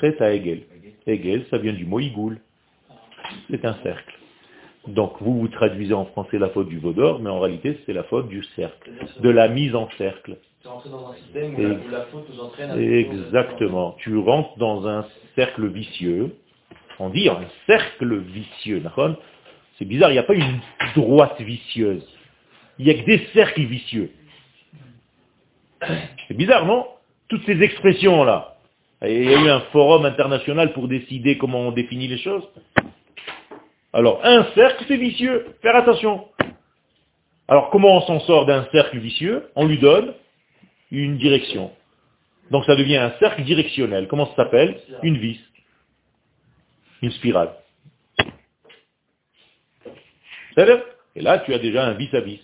Chet à Hegel. Hegel, ça vient du mot igoul. C'est un cercle. Donc vous vous traduisez en français la faute du vaudor, mais en réalité c'est la faute du cercle, de la mise en cercle. Tu rentres dans un système où la, faute nous entraîne à... Exactement. Tu rentres dans un cercle vicieux. On dit un cercle vicieux. C'est bizarre, il n'y a pas une droite vicieuse. Il n'y a que des cercles vicieux. C'est bizarre, non? Toutes ces expressions-là. Il y a eu un forum international pour décider comment on définit les choses. Alors, un cercle, c'est vicieux. Faire attention. Alors, comment on s'en sort d'un cercle vicieux On lui donne une direction. Donc, ça devient un cercle directionnel. Comment ça s'appelle Une vis. Une spirale. Et là, tu as déjà un vis à vis.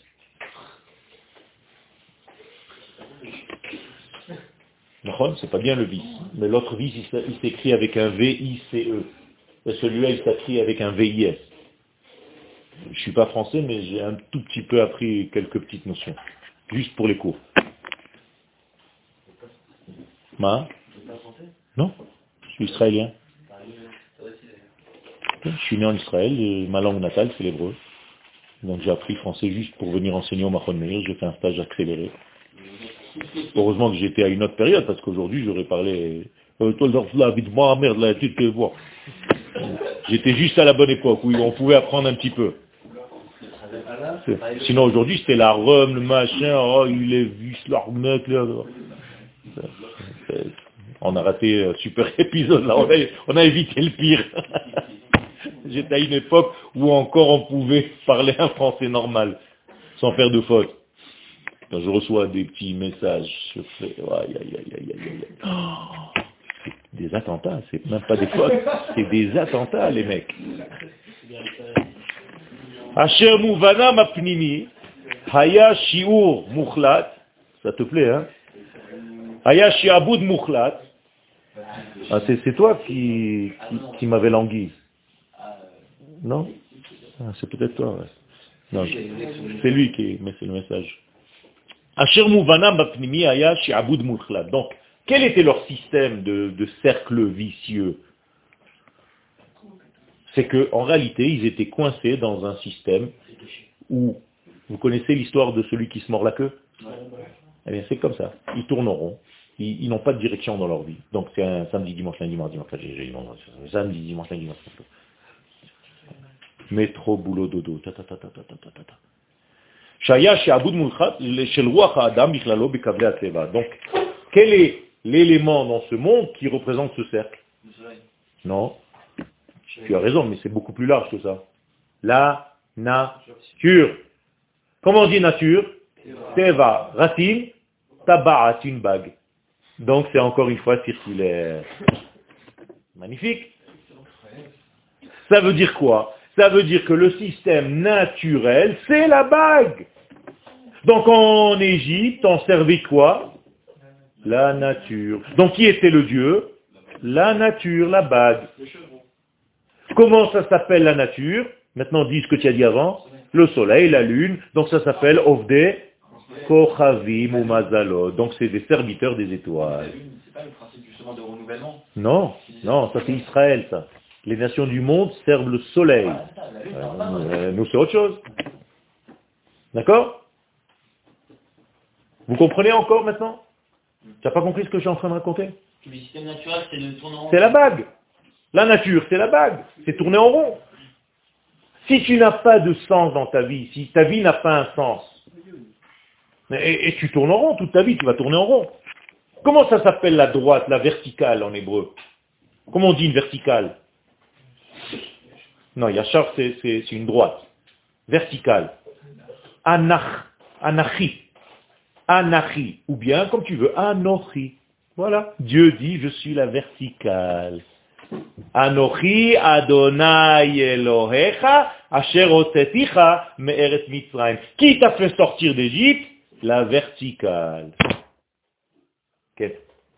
C'est pas bien le vis. Mais l'autre vis, il s'écrit avec un V-I-C-E. Et celui-là, il s'écrit avec un VIS. Je suis pas français, mais j'ai un tout petit peu appris quelques petites notions. Juste pour les cours. Ma? Non, je suis israélien. Je suis né en Israël, ma langue natale, c'est l'hébreu. Donc j'ai appris français juste pour venir enseigner au Mahon Meir, j'ai fait un stage accéléré. Heureusement que j'étais à une autre période, parce qu'aujourd'hui j'aurais parlé... J'étais juste à la bonne époque où on pouvait apprendre un petit peu. Sinon aujourd'hui c'était la rhum, le machin, oh il est vu. On a raté un super épisode là, on a, on a évité le pire. J'étais à une époque où encore on pouvait parler un français normal, sans faire de faute. Quand je reçois des petits messages, je fais, aïe, aïe, aïe, aïe, aïe. Oh des attentats, c'est même pas des fautes, c'est des attentats, les mecs. Asher Mouvana Mapnimi, Haya Shiur Mukhlat, ça te plaît, hein? Haya Shiaboud Mukhlat, ah, c'est toi qui, qui, qui m'avais langui. Non? Ah, C'est peut-être toi, ouais. C'est lui qui met le message. Donc, quel était leur système de, cercle vicieux? C'est qu'en réalité, ils étaient coincés dans un système où, vous connaissez l'histoire de celui qui se mord la queue? Eh bien, c'est comme ça. Ils tourneront. Ils, ils n'ont pas de direction dans leur vie. Donc, c'est un samedi, dimanche, lundi, mardi, mercredi, samedi, dimanche, lundi, dimanche. Métro, boulot, dodo, ta ta ta ta ta ta ta ta. Donc, quel est l'élément dans ce monde qui représente ce cercle? Non. Tu as raison, mais c'est beaucoup plus large que ça. La nature. Comment on dit nature? Teva, racine, tabaat, une bague. Donc c'est encore une fois circulaire. Magnifique. Ça veut dire quoi? Ça veut dire que le système naturel, c'est la bague. Donc en Égypte, on servait quoi? La nature. Donc qui était le Dieu? La nature, la bague. Comment ça s'appelle la nature? Maintenant dis ce que tu as dit avant. Le soleil, la lune. Donc ça s'appelle Ovde Kochavim ou Mazalot. Donc c'est des serviteurs des étoiles. Non, non, ça c'est Israël ça. Les nations du monde servent le soleil. Euh, nous c'est autre chose. D'accord? Vous comprenez encore maintenant? Tu n'as pas compris ce que je suis en train de raconter? Le système naturel, c'est en rond. C'est la bague. La nature, c'est la bague. C'est tourner en rond. Si tu n'as pas de sens dans ta vie, si ta vie n'a pas un sens, et, et, tu tournes en rond toute ta vie, tu vas tourner en rond. Comment ça s'appelle la droite, la verticale en hébreu? Comment on dit une verticale? Non, Yachar, c'est une droite. Verticale. Anach, anachi. Anachi, ou bien, comme tu veux, Anochi. Voilà. Dieu dit, je suis la verticale. Anochi Adonai Elohecha Asher Oteticha Me'eret Mitzrayim. Qui t'a fait sortir d'Égypte? La verticale.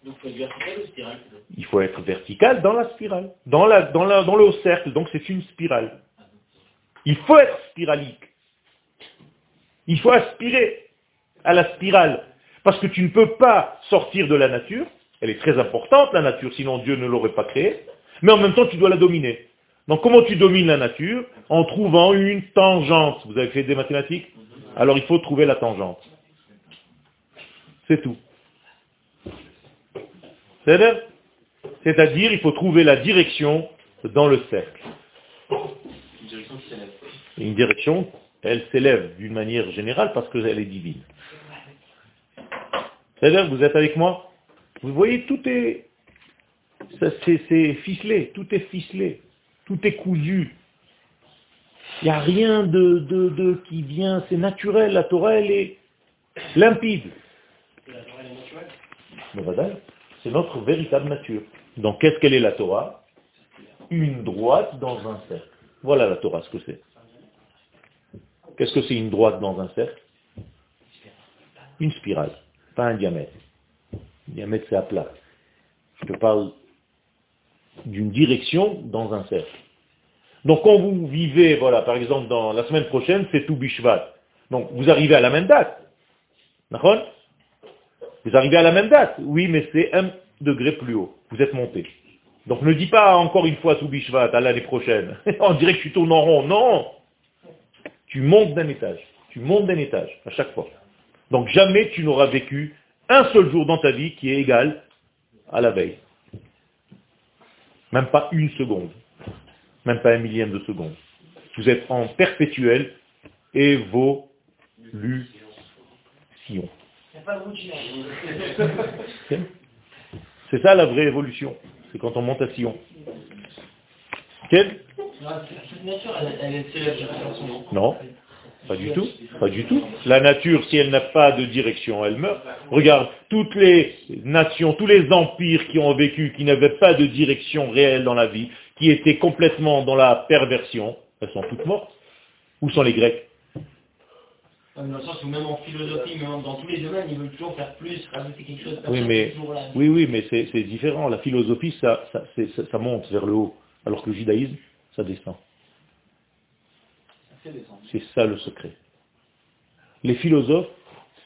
Donc, il faut être vertical ou spirale plutôt il faut être vertical dans la spirale, dans, la, dans, la, dans le cercle, donc c'est une spirale. Il faut être spiralique. Il faut aspirer à la spirale. Parce que tu ne peux pas sortir de la nature, elle est très importante la nature, sinon Dieu ne l'aurait pas créée, mais en même temps tu dois la dominer. Donc comment tu domines la nature? En trouvant une tangente. Vous avez fait des mathématiques? Alors il faut trouver la tangente. C'est tout. C'est-à-dire, il faut trouver la direction dans le cercle. Une direction qui s'élève. Une direction, elle s'élève d'une manière générale parce qu'elle est divine. C'est-à-dire, vous êtes avec moi? Vous voyez, tout est, ça, c'est, c'est ficelé, tout est ficelé, tout est cousu. Il n'y a rien de, de, de qui vient, c'est naturel, la Torah, elle est limpide. La Torah, elle est naturelle. C'est notre véritable nature. Donc qu'est-ce qu'elle est la Torah? Une droite dans un cercle. Voilà la Torah, ce que c'est. Qu'est-ce que c'est une droite dans un cercle? Une spirale, pas un diamètre. Un diamètre, c'est à plat. Je parle d'une direction dans un cercle. Donc quand vous vivez, voilà, par exemple, dans la semaine prochaine, c'est tout Bishvat. Donc vous arrivez à la même date. D'accord? Vous arrivez à la même date. Oui, mais c'est un degré plus haut. Vous êtes monté. Donc ne dis pas encore une fois tout Bishvat à l'année prochaine. On dirait que tu tournes en rond. Non Tu montes d'un étage. Tu montes d'un étage à chaque fois. Donc jamais tu n'auras vécu un seul jour dans ta vie qui est égal à la veille. Même pas une seconde. Même pas un millième de seconde. Vous êtes en perpétuelle évolution. Pas. C'est ça la vraie évolution. C'est quand on monte à Sion. Quel? Cette nature, elle, elle est célèbre, j'ai l'impression, non Non, pas du tout. Pas du tout. La nature, si elle n'a pas de direction, elle meurt. Regarde, toutes les nations, tous les empires qui ont vécu, qui n'avaient pas de direction réelle dans la vie, qui étaient complètement dans la perversion, elles sont toutes mortes. Où sont les Grecs? Dans le sens où même en philosophie, même dans tous les domaines, ils veulent toujours faire plus, rajouter quelque chose. Oui, mais, là. oui, oui, mais c'est différent. La philosophie, ça, ça, ça- ça monte vers le haut, alors que le judaïsme, ça descend. C'est ça le secret. Les philosophes,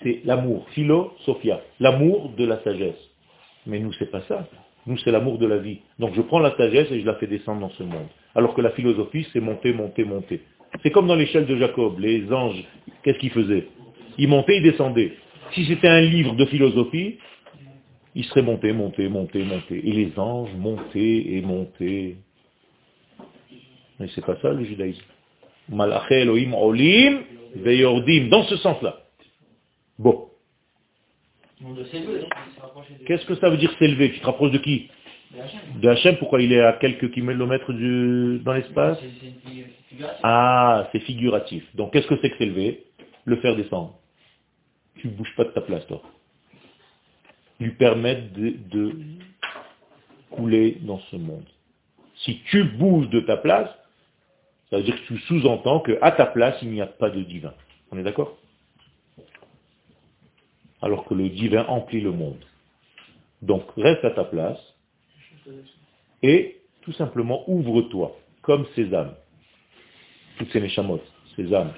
c'est l'amour, philosophia, l'amour de la sagesse. Mais nous, c'est pas ça. Nous, c'est l'amour de la vie. Donc je prends la sagesse et je la fais descendre dans ce monde. Alors que la philosophie, c'est monter, monter, monter. C'est comme dans l'échelle de Jacob. Les anges, qu'est-ce qu'ils faisaient Ils montaient, ils descendaient. Si c'était un livre de philosophie, ils seraient montés, montés, montés, montés. Et les anges montaient et montaient. Mais c'est pas ça le judaïsme. Malaché Elohim olim veyordim. Dans ce sens-là. Bon. Qu'est-ce que ça veut dire s'élever? Tu te rapproches de qui? De Hachem, pourquoi il est à quelques kilomètres du... dans l'espace? Ah, c'est figuratif. Donc qu'est-ce que c'est que s'élever? Le faire descendre. Tu ne bouges pas de ta place, toi. Lui permettre de, couler dans ce monde. Si tu bouges de ta place, ça veut dire que tu sous-entends qu'à ta place, il n'y a pas de divin. On est d'accord? Alors que le divin emplit le monde. Donc reste à ta place et tout simplement ouvre-toi, comme ces âmes. Toutes ces neshamot, ces âmes.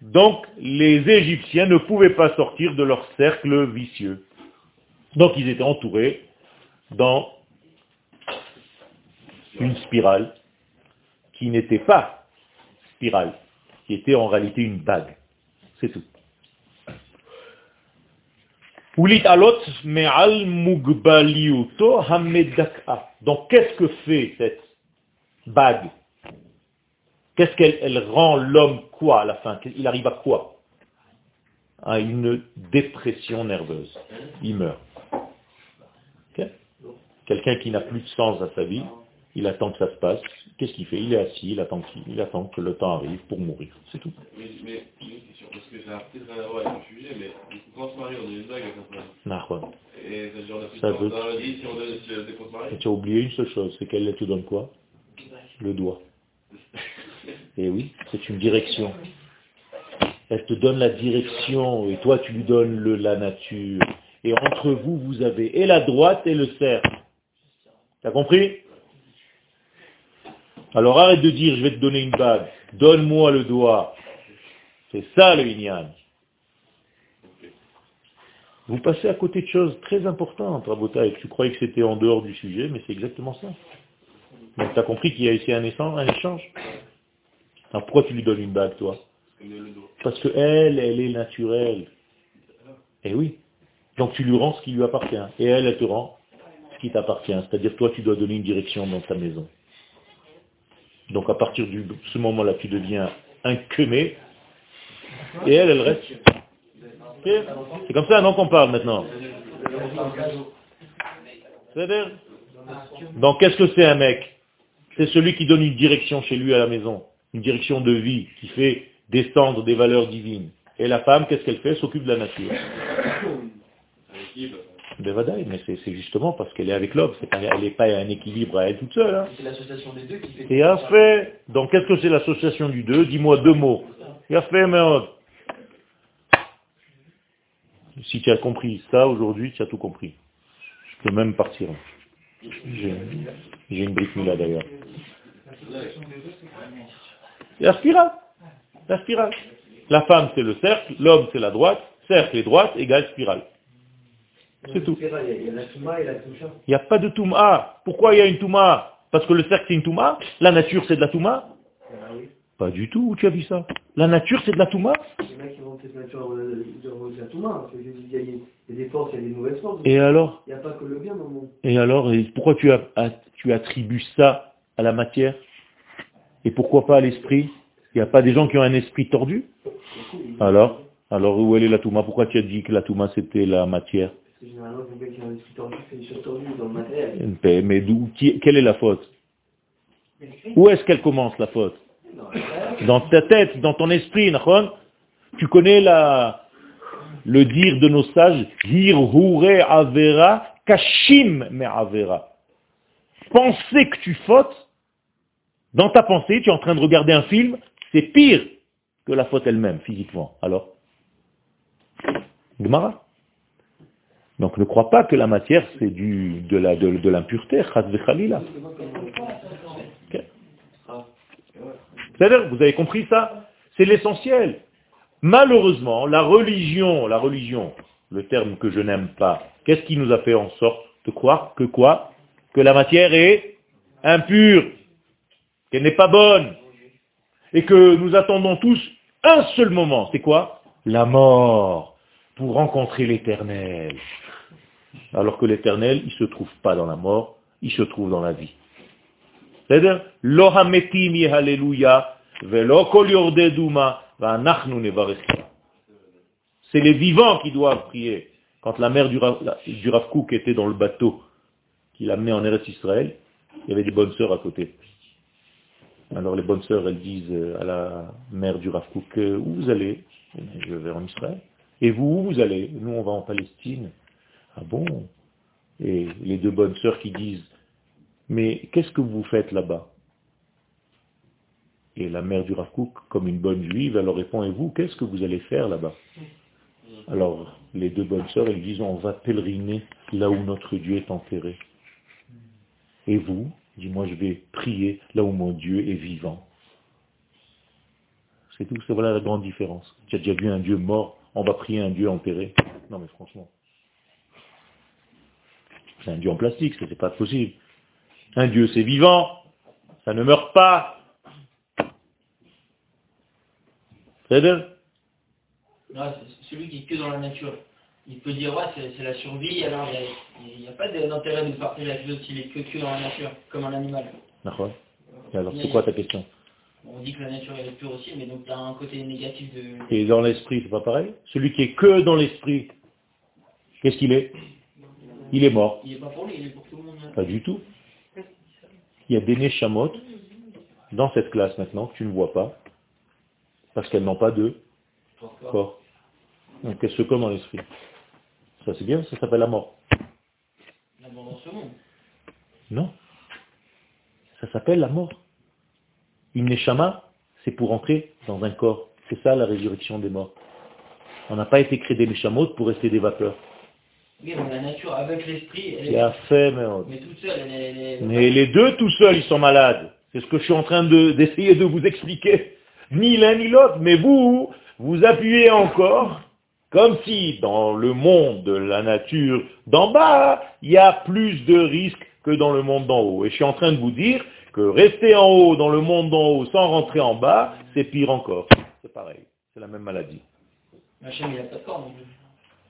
Donc, les Égyptiens ne pouvaient pas sortir de leur cercle vicieux. Donc, ils étaient entourés dans une spirale qui n'était pas spirale, qui était en réalité une bague. C'est tout. Donc qu'est-ce que fait cette bague? Qu'est-ce qu'elle elle rend l'homme quoi à la fin? Il arrive à quoi? À une dépression nerveuse. Il meurt. Quelqu'un qui n'a plus de sens à sa vie, il attend que ça se passe. Qu'est-ce qu'il fait? Il est assis, il attend, il attend que le temps arrive pour mourir. C'est tout. Et tu as oublié une seule chose, c'est qu'elle te donne quoi? Le doigt. Et oui, c'est une direction. Elle te donne la direction et toi tu lui donnes le- la nature. Et entre vous, vous avez et la droite et le cercle. T'as compris? Alors arrête de dire je vais te donner une bague. Donne-moi le doigt. C'est ça le Inyan. Vous passez à côté de choses très importantes, Rabotai. Tu croyais que c'était en dehors du sujet, mais c'est exactement ça. Donc tu as compris qu'il y a ici un échange, Alors pourquoi tu lui donnes une bague, toi? Parce que elle, elle est naturelle. Eh oui. Donc tu lui rends ce qui lui appartient. Et elle, elle te rend ce qui t'appartient. C'est-à-dire toi, tu dois donner une direction dans ta maison. Donc à partir de ce moment-là, tu deviens un quemé. Et elle, elle reste. C'est comme ça, non, qu'on parle maintenant. C'est-à-dire Donc qu'est-ce que c'est un mec? C'est celui qui donne une direction chez lui à la maison. Une direction de vie qui fait descendre des valeurs divines. Et la femme, qu'est-ce qu'elle fait? Elle S'occupe de la nature. Équilibre. Bevadaï, mais c'est justement parce qu'elle est avec l'homme. Pas- Elle n'est pas à un équilibre à elle toute seule. hein. C'est l'association des deux qui fait Et fait. Donc qu'est-ce que c'est l'association du deux? Dis-moi deux mots. Fait, mais Si tu as compris ça aujourd'hui, tu as tout compris. Je peux même partir. J'ai une brique là d'ailleurs. La spirale. La spirale. La femme c'est le cercle, l'homme c'est la droite, cercle et droite égale spirale. C'est tout. Il n'y a pas de Touma. Pourquoi il y a une Touma? Parce que le cercle c'est une Touma? La nature c'est de la Touma? Pas du tout. Où tu as vu ça? La nature c'est de la Touma? Il y en a qui vont cette nature de de la Touma. parce que Il y, a, il y a des forces, il y a des mauvaises forces. Et alors? Il n'y a pas que le bien dans le monde. Et alors et Pourquoi tu, as, tu attribues ça à la matière? Et pourquoi pas à l'esprit? Il n'y a pas des gens qui ont un esprit tordu? Alors? Alors où elle est la Touma? Pourquoi tu as dit que la Touma c'était la matière? Parce que généralement, quelqu'un qui a un esprit tordu fait des choses tordues dans le matériel. Mais Quelle est la faute? Où est-ce qu'elle commence la faute? Dans ta tête, dans ton esprit, tu connais le dire de nos sages, Hir hure avera, kashim me avera. Penser que tu fautes, dans ta pensée, tu es en train de regarder un film, c'est pire que la faute elle-même, physiquement. Alors Gemara. Donc ne crois pas que la matière, c'est de, de, de l'impureté, chas v'chalila. Ok. C'est-à-dire, vous avez compris ça C'est l'essentiel. Malheureusement, la religion, la religion, le terme que je n'aime pas, qu'est-ce qui nous a fait en sorte de croire que quoi Que la matière est impure, qu'elle n'est pas bonne, et que nous attendons tous un seul moment, c'est quoi La mort, pour rencontrer l'éternel. Alors que l'éternel, il ne se trouve pas dans la mort, il se trouve dans la vie. Yordeduma, va'anachnu nevarecha. C'est les vivants qui doivent prier. Quand la mère du, du Rav Kook était dans le bateau qui l'amenait en Eretz Israël, il y avait des bonnes sœurs à côté. Alors les bonnes sœurs, elles disent euh, à la mère du Rav Kook, euh, où vous allez? Je vais en Israël. Et vous, où vous allez? Nous, on va en Palestine. Ah bon? Et les deux bonnes sœurs qui disent, mais qu'est-ce que vous faites là-bas? Et la mère du Rav Kook, comme une bonne juive, elle leur répond, et vous, qu'est-ce que vous allez faire là-bas? Alors, les deux bonnes sœurs, elles disent, on va pèleriner là où notre Dieu est enterré. Et vous Dis-moi, je vais prier là où mon Dieu est vivant. C'est tout, c'est voilà la grande différence. Tu as déjà vu un Dieu mort, on va prier un Dieu enterré. Non mais franchement. C'est un Dieu en plastique, ça c'est pas possible. Un Dieu c'est vivant, ça ne meurt pas. C'est de Non, celui qui est que dans la nature. Il peut dire, ouais, c'est la survie, alors il n'y a, pas d'intérêt de partager avec l'autre s'il est que, que dans la nature, comme un animal. D'accord. Alors c'est quoi ta question? On dit que la nature elle est pure aussi, mais donc tu as un côté négatif de... Et dans l'esprit, c'est pas pareil? Celui qui est que dans l'esprit, qu'est-ce qu'il est? Il est mort. Il n'est pas pour lui, il est pour tout le monde. Pas du tout. Il y a des Neshamot dans cette classe maintenant que tu ne vois pas, parce qu'elles n'ont pas de corps. Donc elles se comme dans l'esprit. Ça c'est bien, ça s'appelle la mort. D'abord dans ce monde. Non. Ça s'appelle la mort. Une Neshama, c'est pour entrer dans un corps. C'est ça la résurrection des morts. On n'a pas été créé des Neshamot pour rester des vapeurs. Oui, mais la nature avec l'esprit, elle est... a fait, mais... Mais toute seule, elle est... elle est- Mais les deux tout seuls, ils sont malades. C'est ce que je suis en train de- d'essayer de, vous expliquer. Ni l'un ni l'autre, mais vous, vous appuyez encore comme si dans le monde de la nature d'en bas, il y a plus de risques que dans le monde d'en haut. Et je suis en train de vous dire que rester en haut dans le monde d'en haut sans rentrer en bas, c'est pire encore. C'est pareil. C'est la même maladie. Il n'a pas de corps non.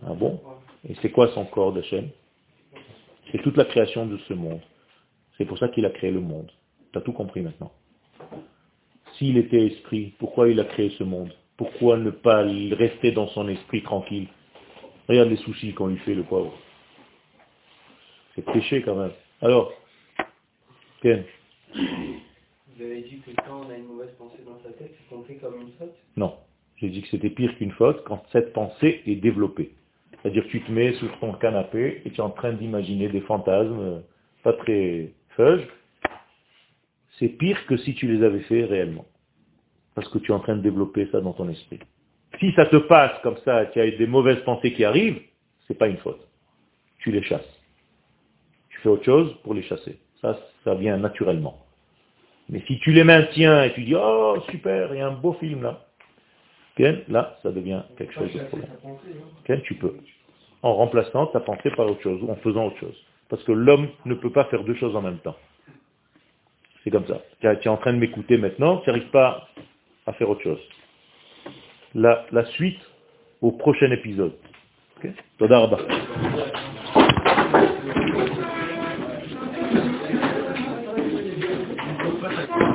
Ah bon? Et c'est quoi son corps d'Hachem C'est toute la création de ce monde. C'est pour ça qu'il a créé le monde. Tu as tout compris maintenant. S'il était esprit, pourquoi il a créé ce monde? Pourquoi ne pas rester dans son esprit tranquille? Regarde les soucis qu'on lui fait, le pauvre. C'est péché quand même. Alors, Ken Vous avez dit que quand on a une mauvaise pensée dans sa tête, c'est compté comme une faute? Non. J'ai dit que c'était pire qu'une faute quand cette pensée est développée. C'est-à-dire tu te mets sur ton canapé et tu es en train d'imaginer des fantasmes euh, pas très feuges. C'est pire que si tu les avais fait réellement. Parce que tu es en train de développer ça dans ton esprit. Si ça te passe comme ça, qu'il y a des mauvaises pensées qui arrivent, c'est pas une faute. Tu les chasses. Tu fais autre chose pour les chasser. Ça, ça vient naturellement. Mais si tu les maintiens et tu dis, oh super, il y a un beau film là, Là, ça devient quelque chose de problème. Ken, tu peux. En remplaçant ta pensée par autre chose, ou en faisant autre chose. Parce que l'homme ne peut pas faire deux choses en même temps. C'est comme ça. Tu es en train de m'écouter maintenant, tu n'arrives pas à faire autre chose. La, la suite au prochain épisode. Ok? Toda rabba.